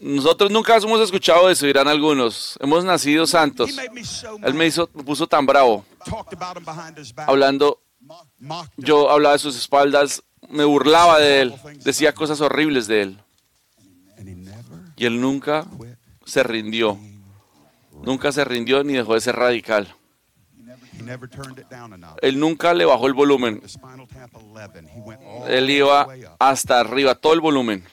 Speaker 1: nosotros nunca hemos escuchado eso, dirán algunos. Hemos nacido santos. Él me hizo, me puso tan bravo. Hablando, yo hablaba de sus espaldas, me burlaba de él, decía cosas horribles de él. Y él nunca se rindió. Nunca se rindió ni dejó de ser radical. Él nunca le bajó el volumen. Él iba hasta arriba, todo el volumen.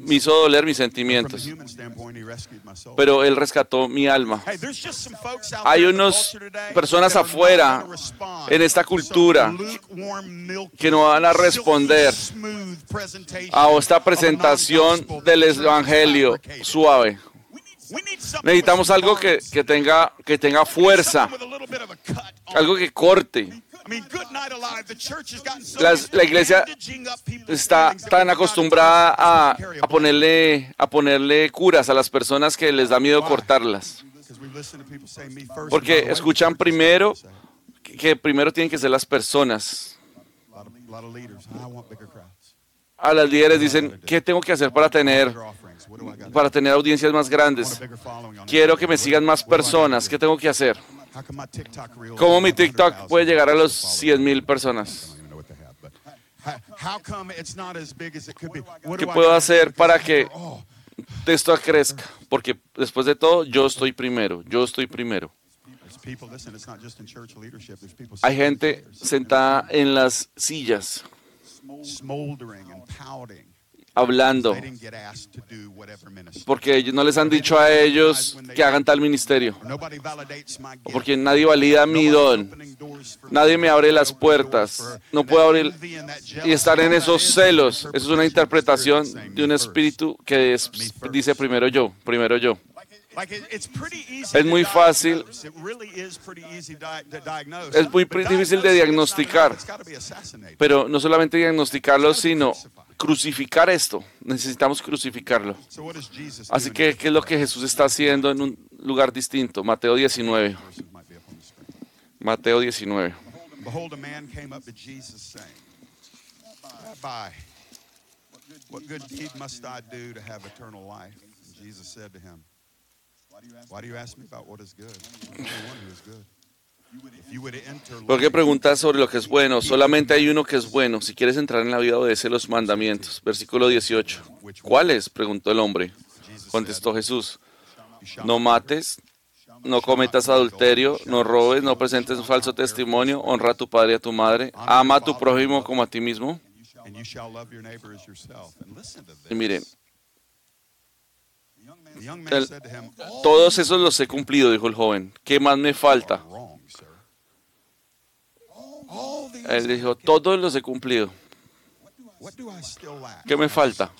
Speaker 1: Me hizo doler mis sentimientos. Pero Él rescató mi alma. Hay unas personas afuera en esta cultura que no van a responder a esta presentación del Evangelio suave. Necesitamos algo que, que, tenga, que tenga fuerza, algo que corte. la iglesia está tan acostumbrada a, a, ponerle, a ponerle curas a las personas que les da miedo cortarlas. Porque escuchan primero que primero tienen que ser las personas. a las líderes dicen, ¿qué tengo que hacer para tener, para tener audiencias más grandes? Quiero que me sigan más personas. ¿Qué tengo que hacer? ¿Cómo mi TikTok puede llegar a los 100 mil personas? ¿Qué puedo hacer para que esto crezca? Porque después de todo, yo estoy primero, yo estoy primero. Hay gente sentada en las sillas hablando. Porque no les han dicho a ellos que hagan tal ministerio. Porque nadie valida mi don. Nadie me abre las puertas. No puedo abrir y estar en esos celos. Eso es una interpretación de un espíritu que dice primero yo primero yo es muy fácil, es muy difícil de diagnosticar, pero no solamente diagnosticarlo, sino crucificar esto. Necesitamos crucificarlo. Así que, ¿qué es lo que Jesús está haciendo en un lugar distinto? Mateo 19. Mateo 19. What good deed must I do to have eternal life? Jesus said to him, ¿Por qué preguntas sobre lo que es bueno? Solamente hay uno que es bueno. Si quieres entrar en la vida, obedece los mandamientos. Versículo 18. ¿Cuáles? preguntó el hombre. Contestó Jesús. No mates, no cometas adulterio, no robes, no presentes un falso testimonio, honra a tu padre y a tu madre, ama a tu prójimo como a ti mismo. Y miren, todos esos los he cumplido, dijo el joven. ¿Qué más me falta? Él dijo, todos los he cumplido. ¿Qué me falta?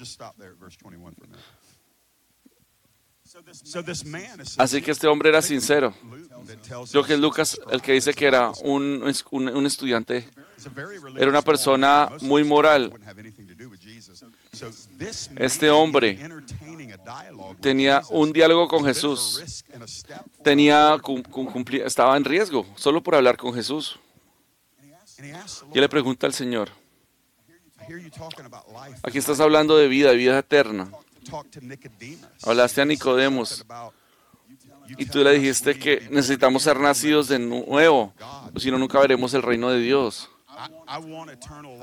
Speaker 1: Así que este hombre era sincero. Yo que es Lucas el que dice que era un, un, estudiante, era una persona muy moral. Este hombre tenía un diálogo con Jesús, tenía, estaba en riesgo solo por hablar con Jesús. Y le pregunta al Señor, aquí estás hablando de vida, de vida eterna. Hablaste a Nicodemos y tú le dijiste que necesitamos ser nacidos de nuevo, si no, nunca veremos el reino de Dios.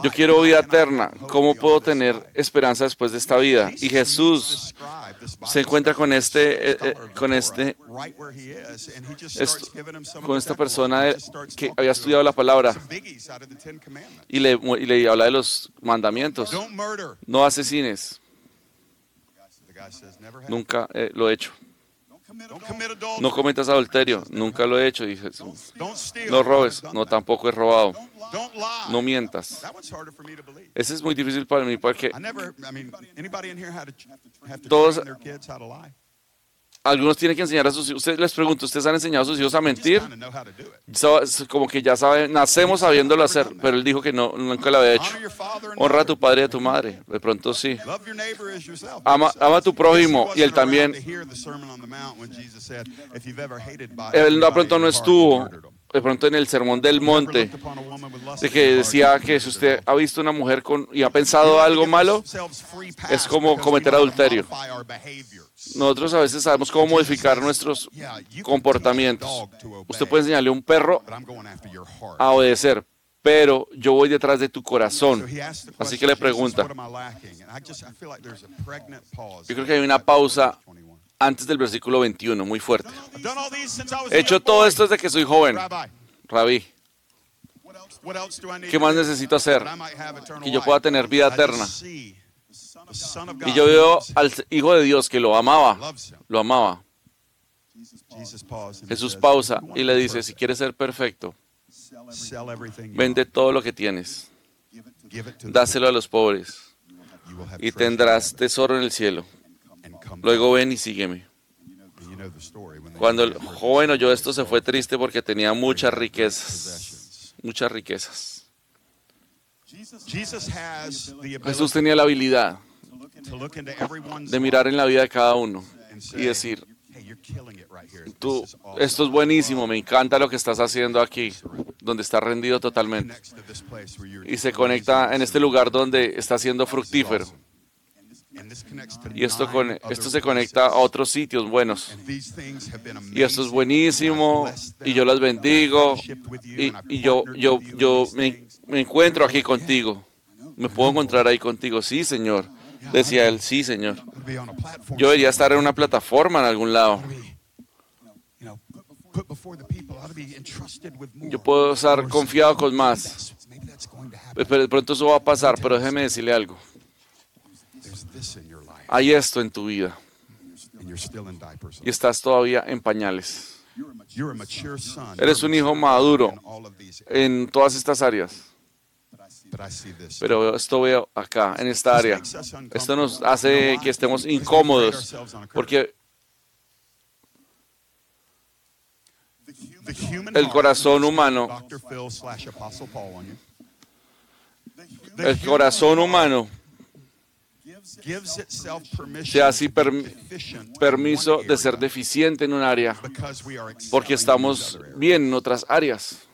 Speaker 1: Yo quiero vida eterna. ¿Cómo puedo tener esperanza después de esta vida? Y Jesús se encuentra con este, eh, eh, con este, con esta persona que había estudiado la palabra y le, y le habla de los mandamientos. No asesines. Nunca eh, lo he hecho. No cometas adulterio, nunca lo he hecho, dije Jesús. No robes, no tampoco he robado. No mientas. Ese es muy difícil para mí porque todos algunos tienen que enseñar a sus hijos. Ustedes les pregunto, ¿ustedes han enseñado a sus hijos a mentir? como que ya saben, nacemos sabiéndolo hacer, pero él dijo que no, nunca lo había hecho. Honra a tu padre y a tu madre. De pronto sí. Ama, ama a tu prójimo y él también. Él de pronto no estuvo de pronto en el sermón del monte, de que decía que si usted ha visto una mujer con, y ha pensado algo malo, es como cometer adulterio. Nosotros a veces sabemos cómo modificar nuestros comportamientos. Usted puede enseñarle a un perro a obedecer, pero yo voy detrás de tu corazón. Así que le pregunta. Yo creo que hay una pausa antes del versículo 21, muy fuerte. He hecho todo esto desde que soy joven. Rabí, ¿qué más necesito hacer? Que yo pueda tener vida eterna. Y yo veo al Hijo de Dios que lo amaba, lo amaba. Jesús pausa y le dice, si quieres ser perfecto, vende todo lo que tienes, dáselo a los pobres y tendrás tesoro en el cielo. Luego ven y sígueme. Cuando el joven oyó esto se fue triste porque tenía muchas riquezas, muchas riquezas. Jesús tenía la habilidad de mirar en la vida de cada uno y decir, tú, esto es buenísimo, me encanta lo que estás haciendo aquí. donde está rendido totalmente. Y se conecta en este lugar donde está siendo fructífero. Y esto, con, esto se conecta a otros sitios buenos. Y esto es buenísimo. Y yo las bendigo. Y, y yo, yo, yo me, me encuentro aquí contigo. Me puedo encontrar ahí contigo. Sí, Señor. Decía él, sí, Señor. Yo debería estar en una plataforma en algún lado. Yo puedo estar confiado con más. Pero de pronto eso va a pasar, pero déjeme decirle algo. Hay esto en tu vida. Y estás todavía en pañales. Eres un hijo maduro en todas estas áreas. Pero esto veo acá, en esta área. Esto nos hace que estemos incómodos porque el corazón humano, el corazón humano se así permiso de ser deficiente en un área porque estamos bien en otras áreas.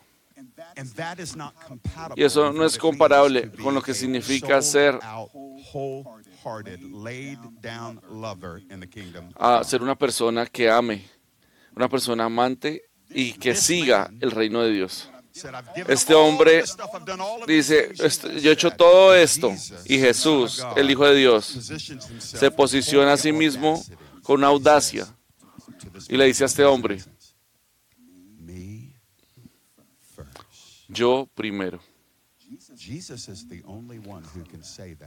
Speaker 1: Y eso no es comparable con lo que significa ser a ser una persona que ame, una persona amante y que siga el reino de Dios. Este hombre dice, yo he hecho todo esto y Jesús, el Hijo de Dios, se posiciona a sí mismo con audacia y le dice a este hombre, yo primero.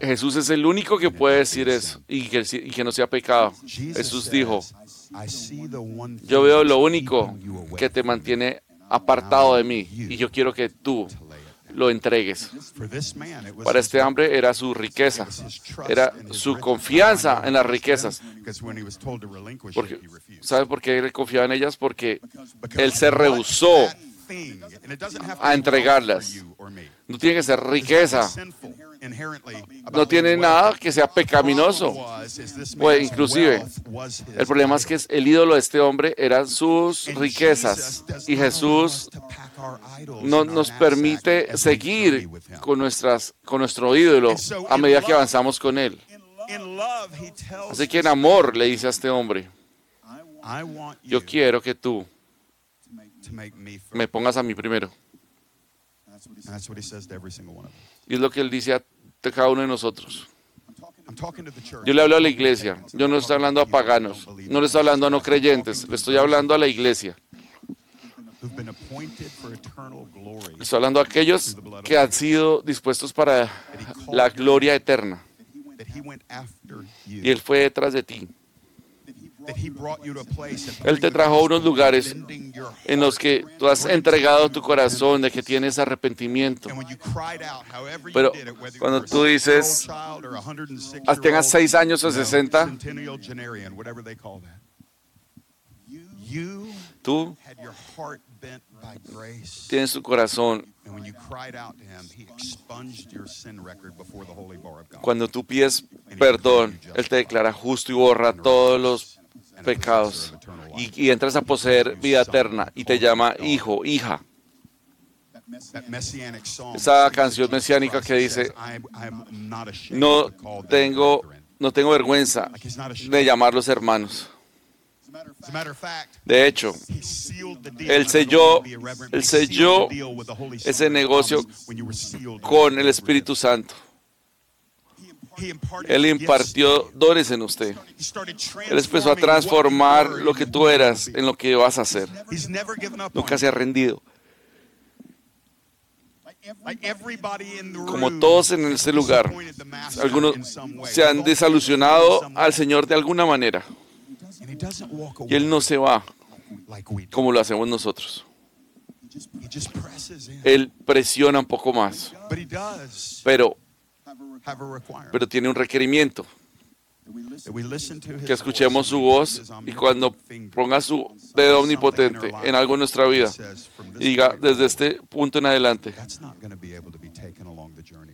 Speaker 1: Jesús es el único que puede decir eso y que, y que no sea pecado. Jesús dijo, yo veo lo único que te mantiene apartado de mí y yo quiero que tú lo entregues. Para este hombre era su riqueza, era su confianza en las riquezas. Porque, ¿Sabe por qué él confiaba en ellas? Porque él se rehusó a entregarlas. No tiene que ser riqueza. No tiene nada que sea pecaminoso. Pues inclusive, el problema es que el ídolo de este hombre eran sus riquezas. Y Jesús no nos permite seguir con, nuestras, con nuestro ídolo a medida que avanzamos con él. Así que en amor le dice a este hombre, yo quiero que tú me pongas a mí primero. Y es lo que él dice a cada uno de nosotros. Yo le hablo a la iglesia. Yo no estoy hablando a paganos. No le estoy hablando a no creyentes. Le estoy hablando a la iglesia. Estoy hablando a aquellos que han sido dispuestos para la gloria eterna. Y Él fue detrás de ti. Él te trajo a unos lugares en los que tú has entregado tu corazón, de que tienes arrepentimiento. Pero cuando tú dices, tengas seis años o sesenta, tú tienes tu corazón. Cuando tú pides perdón, Él te declara justo y borra todos los pecados y, entras a poseer vida eterna y te llama hijo, hija. Esa canción mesiánica que dice, no tengo, no tengo vergüenza de llamarlos hermanos. De hecho, él selló, él selló ese negocio con el Espíritu Santo. Él impartió dones en usted. Él empezó a transformar lo que tú eras en lo que vas a hacer. Nunca se ha rendido. Como todos en ese lugar, algunos se han desalusionado al Señor de alguna manera. Y Él no se va como lo hacemos nosotros. Él presiona un poco más. Pero pero tiene un requerimiento. Que escuchemos su voz y cuando ponga su dedo omnipotente en algo en nuestra vida y diga desde este punto en adelante,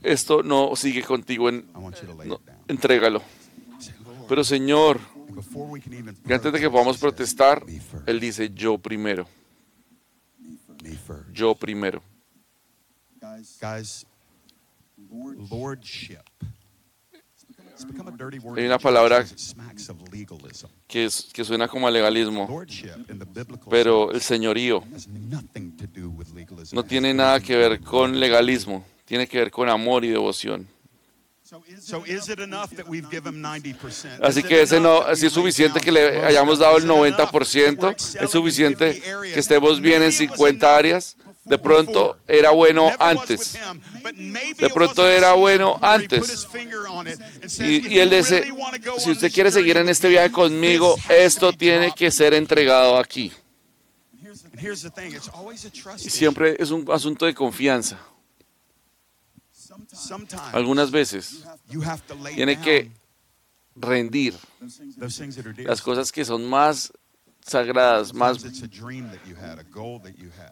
Speaker 1: esto no sigue contigo, en, entrégalo. Pero Señor, que antes de que podamos protestar, Él dice, yo primero. Yo primero.
Speaker 2: Lordship.
Speaker 1: Hay una palabra que, es- que suena como a legalismo, pero el señorío no tiene nada que ver con legalismo, tiene que ver con amor y devoción. Así
Speaker 2: Is it
Speaker 1: que ese
Speaker 2: enough
Speaker 1: no,
Speaker 2: that
Speaker 1: si es suficiente que le hayamos dado
Speaker 2: Is
Speaker 1: el
Speaker 2: it enough that
Speaker 1: 90%,
Speaker 2: we're
Speaker 1: es suficiente
Speaker 2: 50 areas?
Speaker 1: que estemos bien en
Speaker 2: Maybe it was
Speaker 1: 50
Speaker 2: enough
Speaker 1: áreas. De
Speaker 2: before.
Speaker 1: pronto era bueno antes. De pronto era bueno antes. Y,
Speaker 2: "If
Speaker 1: y él
Speaker 2: you
Speaker 1: dice, si
Speaker 2: on
Speaker 1: usted
Speaker 2: this
Speaker 1: quiere seguir
Speaker 2: journey
Speaker 1: en
Speaker 2: with
Speaker 1: este
Speaker 2: me,
Speaker 1: viaje conmigo,
Speaker 2: this has to
Speaker 1: esto
Speaker 2: be
Speaker 1: tiene que ser entregado aquí.
Speaker 2: And here's the thing, it's always a trust
Speaker 1: Y siempre es un asunto de confianza. Algunas veces tiene que rendir las cosas que son más sagradas, más de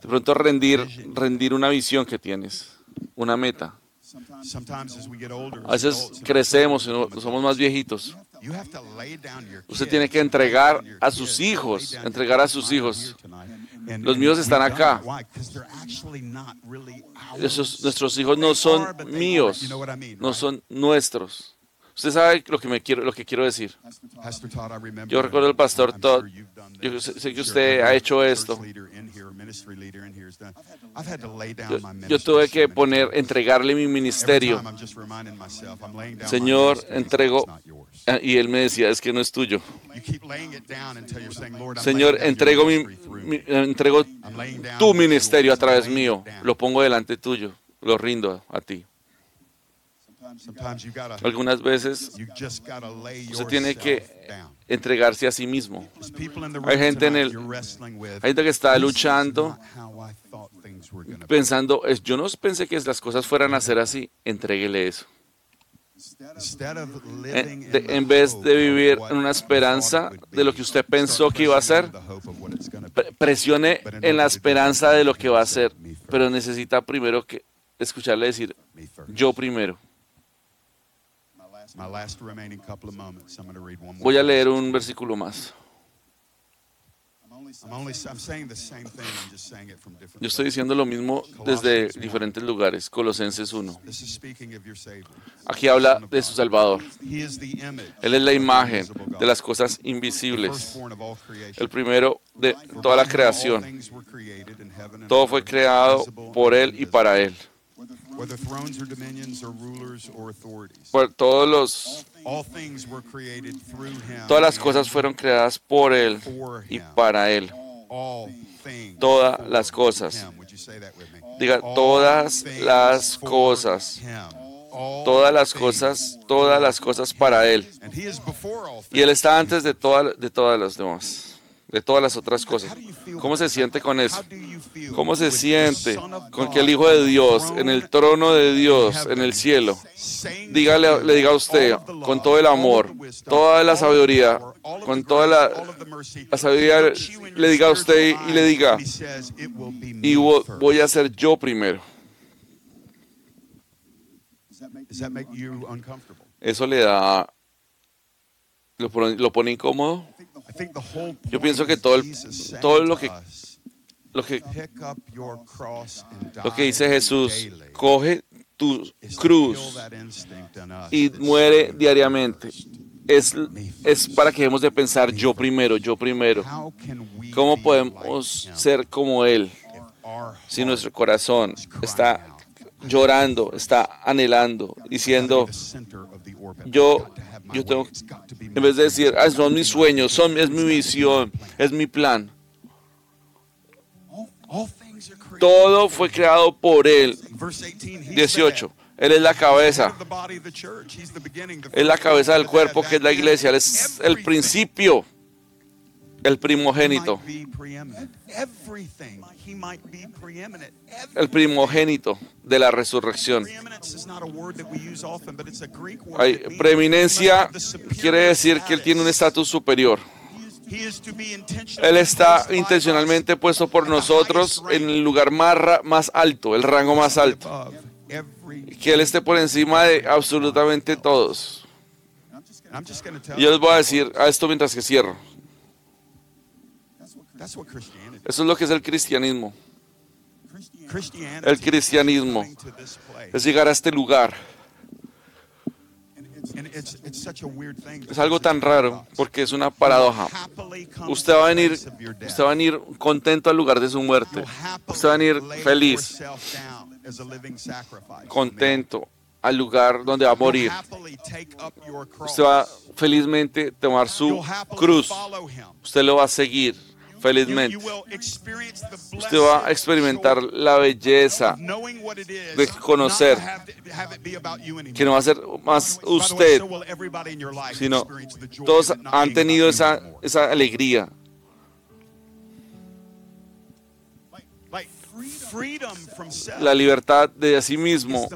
Speaker 1: pronto rendir, rendir una visión que tienes, una meta.
Speaker 2: Sometimes as we get older,
Speaker 1: A veces crecemos, y no- somos más viejitos.
Speaker 2: you have to lay down your
Speaker 1: Usted tiene que entregar
Speaker 2: your
Speaker 1: a sus hijos, entregar a sus hijos. Los míos están acá. Esos, nuestros hijos no son míos, no son nuestros. Usted sabe lo que me quiero, lo que quiero decir. Yo recuerdo al pastor Todd. Yo sé- que usted ha hecho esto. Yo,
Speaker 2: my
Speaker 1: yo tuve que poner, entregarle mi ministerio. Señor, entrego. Ah, Y él me decía, es que no es tuyo.
Speaker 2: You keep laying it down until you're saying, Lord, I'm
Speaker 1: Señor, entrego, mi, mi- entrego tu ministerio a través mío. Lo pongo delante tuyo. Lo rindo a ti.
Speaker 2: Sometimes you gotta,
Speaker 1: Algunas veces usted tiene que entregarse a sí mismo. Hay gente en el- Hay gente que está
Speaker 2: "This is
Speaker 1: luchando,
Speaker 2: not how I thought things were gonna be."
Speaker 1: pensando, yo no pensé que las cosas fueran a ser así. Entréguele eso. En, de- vez de vivir en una esperanza de lo que usted pensó que iba a ser, presione en la esperanza de lo que va a ser,
Speaker 2: say, "Me first,
Speaker 1: pero necesita primero que escucharle decir,
Speaker 2: me first."
Speaker 1: yo primero. Voy a leer un versículo más.
Speaker 2: I'm only I'm saying the same thing, I'm just saying it from different
Speaker 1: Yo estoy diciendo lo mismo desde diferentes lugares. Colosenses 1.
Speaker 2: This is speaking of your Savior.
Speaker 1: Aquí habla de su Salvador.
Speaker 2: He is the image
Speaker 1: Él es la
Speaker 2: of the
Speaker 1: imagen de las cosas
Speaker 2: the
Speaker 1: invisibles.
Speaker 2: firstborn of all creation.
Speaker 1: El primero de toda la
Speaker 2: by him all
Speaker 1: creación.
Speaker 2: things were created in heaven and
Speaker 1: Todo
Speaker 2: on
Speaker 1: fue
Speaker 2: earth,
Speaker 1: creado por
Speaker 2: and
Speaker 1: Él y para Él. Por todos los,
Speaker 2: All things were created through him.
Speaker 1: todas las cosas fueron creadas por Él y
Speaker 2: him.
Speaker 1: para Él.
Speaker 2: All things
Speaker 1: Todas las cosas. Diga, todas las cosas. Todas las cosas, todas las cosas para Él. Y Él está antes de, toda, de todas las demás, de todas las otras cosas. ¿Cómo se siente con eso? ¿Cómo se siente con que el Hijo de Dios en el trono de Dios en el cielo dígale, le diga a usted con todo el amor, toda la sabiduría, con toda la, la sabiduría, le diga a usted y le diga,
Speaker 2: and he says, "It will be me
Speaker 1: y vo-
Speaker 2: first."
Speaker 1: voy a ser yo primero. Eso le da, lo lo pone incómodo. Yo pienso que todo el- todo lo que- Lo que,
Speaker 2: "Pick up your cross and
Speaker 1: lo que dice Jesús,
Speaker 2: daily."
Speaker 1: coge tu cruz y muere diariamente. Es, es para que dejemos de pensar yo primero, yo primero.
Speaker 2: "How can we
Speaker 1: ¿Cómo podemos ser como Él si nuestro corazón está llorando, está anhelando, diciendo, yo, Yo tengo, en vez de decir, ah, son mis sueños, son, es mi visión, es mi plan, todo fue creado por Él.
Speaker 2: Verse 18, he's the
Speaker 1: 18.
Speaker 2: head.
Speaker 1: Él es la cabeza, es la cabeza del cuerpo que es la iglesia, Él es el principio, el primogénito,
Speaker 2: might be preeminent. Everything. He might be preeminent.
Speaker 1: el primogénito de la resurrección. Hay, preeminencia quiere decir que Él tiene un
Speaker 2: status.
Speaker 1: estatus superior. Él está intencionalmente puesto por nosotros en el lugar más, más alto, el rango más alto. Que Él esté por encima de absolutamente todos.
Speaker 2: I'm just gonna tell
Speaker 1: Y yo les voy a decir a esto mientras que cierro. Eso es lo que es el cristianismo. El cristianismo es llegar a este lugar. Es algo tan raro porque es una paradoja. Usted va a venir, usted va a venir contento al lugar de su muerte. Usted va a venir feliz, contento al lugar donde va a morir. Usted va felizmente tomar su cruz. Usted lo va a seguir felizmente. Usted va a experimentar la belleza de conocer que no va a ser más usted, sino todos han tenido esa, esa alegría. La libertad de sí mismo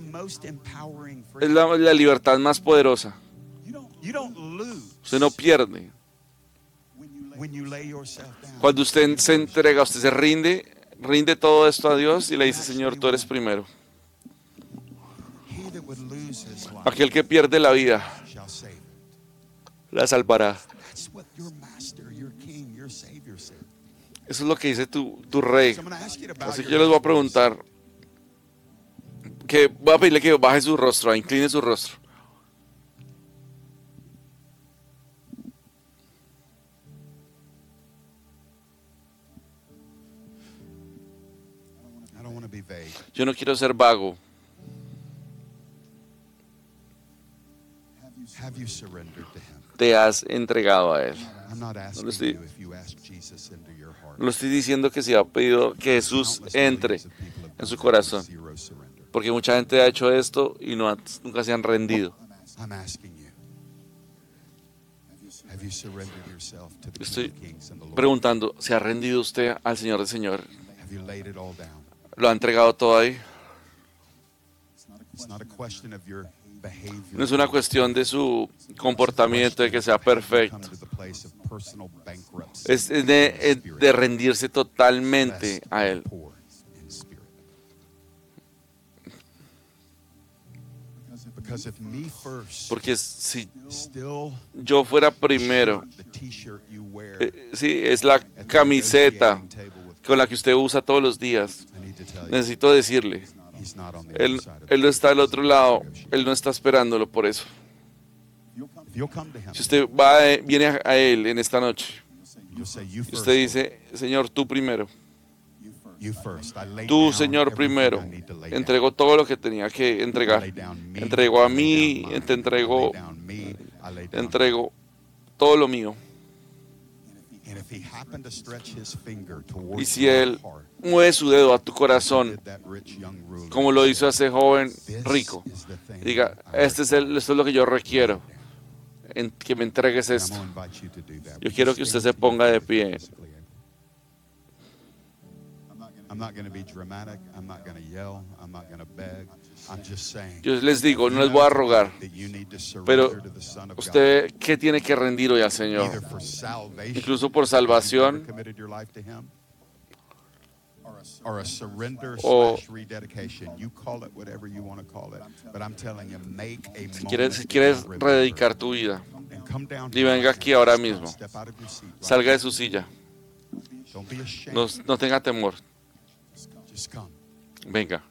Speaker 1: es la, la libertad más poderosa. Usted no pierde. Cuando usted se entrega, usted se rinde, rinde todo esto a Dios y le dice, Señor, tú eres primero. Aquel que pierde la vida, la salvará. Eso es lo que dice tu, tu rey. Así que yo les voy a preguntar, que voy a pedirle que baje su rostro, incline su rostro. Yo no quiero ser vago. Te has entregado a Él. No le estoy, no le estoy diciendo que se ha pedido que Jesús entre en su corazón. Porque mucha gente ha hecho esto y no, nunca se han rendido. Estoy preguntando, ¿se ha rendido usted al Señor del Señor? ¿Lo ha entregado todo ahí? No es una cuestión de su comportamiento, de que sea perfecto. Es de, rendirse totalmente a Él. Porque si yo fuera primero, eh, sí, es la camiseta con la que usted usa todos los días. Necesito decirle, él, él no está al otro lado, Él no está esperándolo por eso. Si usted va, viene a Él en esta noche, usted dice, Señor, tú primero. Tú, Señor, primero. Entregó todo lo que tenía que entregar. Entregó a mí, te entregó, te entregó todo lo mío. Y si Él mueve su dedo a tu corazón, como lo hizo ese joven rico, diga, este es el, esto es lo que yo requiero, en, que me entregues esto. Yo quiero que usted se ponga de pie. Yo les digo, no les voy a rogar, pero usted, ¿qué tiene que rendir hoy al Señor? Incluso por salvación. o si quieres, si quieres rededicar tu vida y venga aquí ahora mismo, salga de su silla, no, no tenga temor, venga.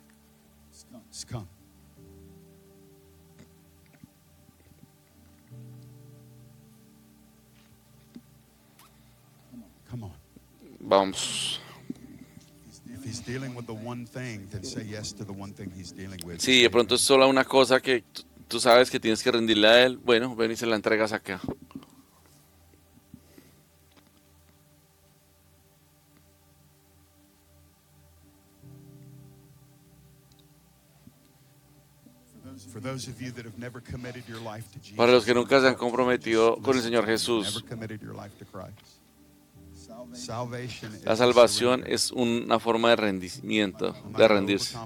Speaker 1: Vamos. Si de pronto es solo una cosa que tú sabes que tienes que rendirle a él, bueno, ven y se la entregas acá. Para los que nunca se han comprometido con el Señor Jesús, la salvación es una forma de rendimiento, de rendirse.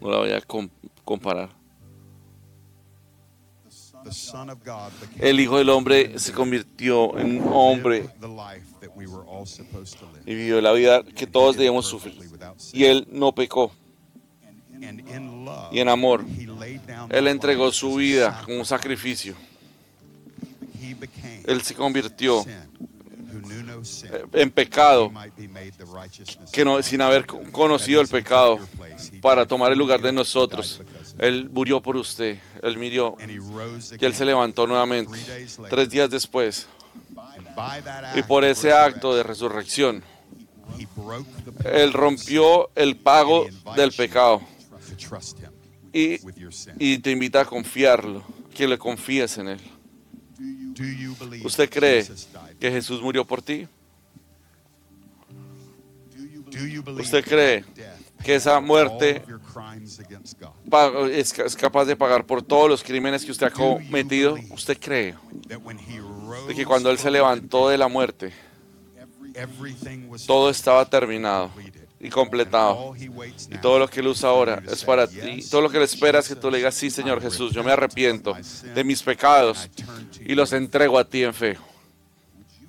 Speaker 1: No la voy a comparar. El Hijo del Hombre se convirtió en un hombre y vivió la vida que todos debemos sufrir. Y Él no pecó. Y en amor, Él entregó su vida como un sacrificio. Él se convirtió en pecado, que no, sin haber conocido el pecado,
Speaker 2: para tomar el lugar de nosotros. Él murió por usted. Él murió y Él se levantó nuevamente tres días después. Y por ese acto de resurrección, Él rompió el pago del pecado. Y, y te invita a confiarlo, que le confíes en Él. ¿Usted cree que Jesús murió por ti? ¿Usted cree que esa muerte es, ca- es capaz de pagar por todos los crímenes que usted ha cometido? ¿Usted cree de que cuando Él se levantó de la muerte, todo estaba terminado y completado? Y todo lo que Él usa ahora es para ti. Todo lo que Él espera es que tú le digas, sí, Señor Jesús, yo me arrepiento de mis pecados y los entrego a ti en fe.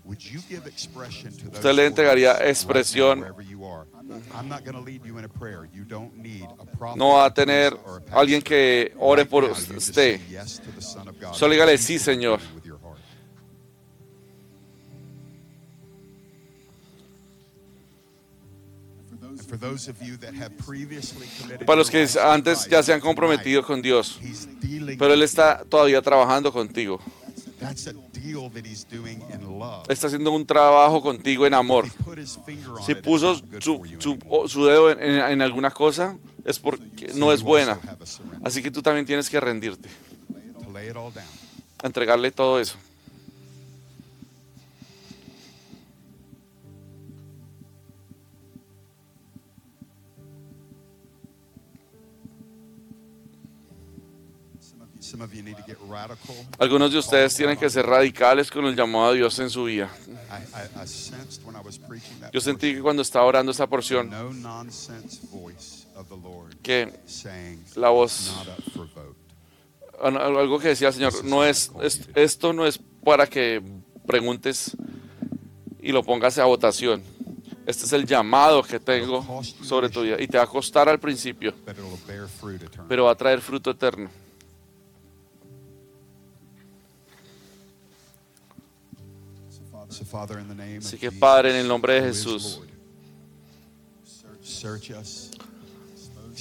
Speaker 1: Usted le entregaría expresión.
Speaker 2: No va a tener alguien que ore por usted. Solo dígale, sí, Señor. Para los que antes ya se han comprometido con Dios, pero Él está todavía trabajando contigo. Está haciendo un trabajo contigo en amor. Si puso su, su- o su dedo en, en- en alguna cosa, es porque no es buena. Así que tú también tienes que rendirte, entregarle todo eso. Algunos de ustedes tienen que ser radicales con el llamado de Dios en su vida. Yo sentí que cuando estaba orando esta porción, que la voz, algo que decía el Señor, no es, es- esto no es para que preguntes y lo pongas a votación. Este es el llamado que tengo sobre tu vida y te va a costar al principio, pero va a traer fruto eterno. Así que Padre, en el nombre de Jesús,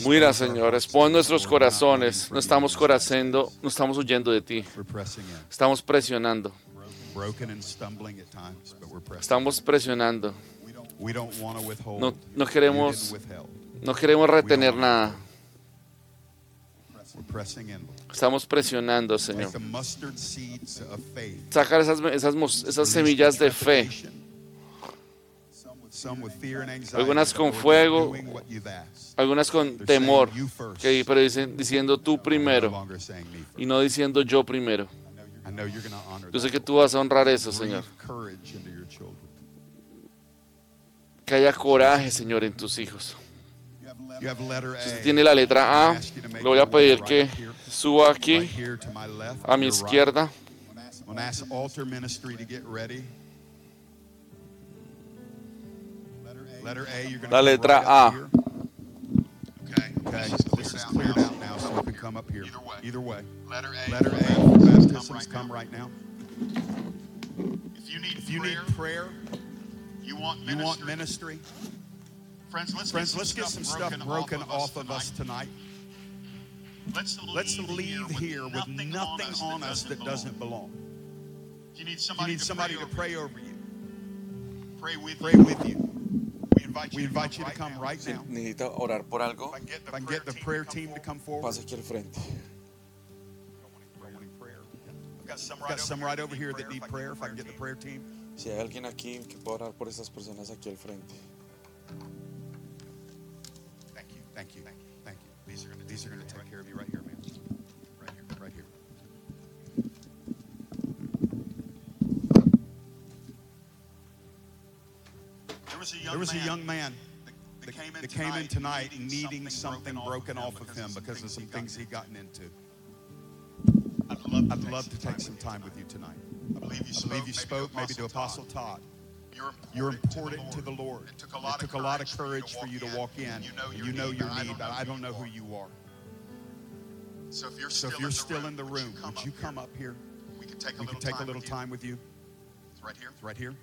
Speaker 2: mira Señor, expon nuestros corazones, no estamos corazando, no estamos huyendo de ti, estamos presionando, estamos presionando, no, no queremos, no queremos retener nada, estamos presionando Señor. Sacar esas, esas, esas semillas de fe,
Speaker 1: Algunas con fuego,
Speaker 2: algunas con temor, que, pero dicen, diciendo tú primero. y no diciendo yo primero. Yo sé que tú vas a honrar eso, Señor. Que haya coraje, Señor, en tus hijos. Si usted tiene la letra A, le voy a pedir que suba aquí a mi izquierda. La letra A.
Speaker 1: Okay, this is cleared out now, so you can come up here. Either way. Letter A. Letter A for baptisms, come right now. If you need prayer,
Speaker 4: You want
Speaker 1: you want ministry,
Speaker 4: Friends, let's,
Speaker 1: friends, let's get some stuff broken off of us tonight.
Speaker 4: Let's leave,
Speaker 1: Let's leave here with nothing on us that doesn't belong.
Speaker 4: If you need
Speaker 1: You
Speaker 4: somebody,
Speaker 1: need somebody to pray over you,
Speaker 4: pray with
Speaker 1: pray
Speaker 4: you.
Speaker 1: with you.
Speaker 4: We invite you,
Speaker 1: We
Speaker 4: to
Speaker 1: invite
Speaker 4: come
Speaker 1: you to
Speaker 4: right
Speaker 1: come
Speaker 4: now.
Speaker 1: right now.
Speaker 2: Necesita orar por algo.
Speaker 4: If I can get the,
Speaker 1: If I can
Speaker 4: prayer team to come forward.
Speaker 1: come forward.
Speaker 2: Pasa aquí al frente.
Speaker 4: I've got some
Speaker 1: We've got some right over here that need prayer. If I can get the prayer team.
Speaker 2: Si hay alguien aquí que pueda orar por esas personas aquí al frente.
Speaker 1: Thank you, thank you, thank you. These are gonna, these are gonna take
Speaker 4: was a young
Speaker 1: There was a young man
Speaker 4: that, that came in
Speaker 1: that came in tonight
Speaker 4: needing,
Speaker 1: something broken off of him because of some things
Speaker 4: he
Speaker 1: he'd gotten into.
Speaker 4: I'd love to,
Speaker 1: I'd
Speaker 4: take
Speaker 1: love
Speaker 4: some
Speaker 1: to take
Speaker 4: time
Speaker 1: some
Speaker 4: with you.
Speaker 1: time with you tonight.
Speaker 4: I believe you
Speaker 1: I believe you spoke maybe to Apostle Todd.
Speaker 4: You're important,
Speaker 1: You're important to the Lord.
Speaker 4: It took a lot,
Speaker 1: It took a lot of courage for you to walk in.
Speaker 4: You know your
Speaker 1: You know
Speaker 4: need,
Speaker 1: your
Speaker 4: but I
Speaker 1: need,
Speaker 4: don't
Speaker 1: but
Speaker 4: know
Speaker 1: I
Speaker 4: who
Speaker 1: don't know
Speaker 4: you
Speaker 1: who
Speaker 4: are.
Speaker 1: you are.
Speaker 4: So if you're
Speaker 1: So
Speaker 4: still,
Speaker 1: if you're
Speaker 4: in,
Speaker 1: still
Speaker 4: the
Speaker 1: in the
Speaker 4: room,
Speaker 1: room, would you come up here?
Speaker 4: We can take a
Speaker 1: We
Speaker 4: little
Speaker 1: can take a
Speaker 4: time
Speaker 1: little
Speaker 4: with
Speaker 1: time with you.
Speaker 4: You. It's right here.
Speaker 1: It's right here.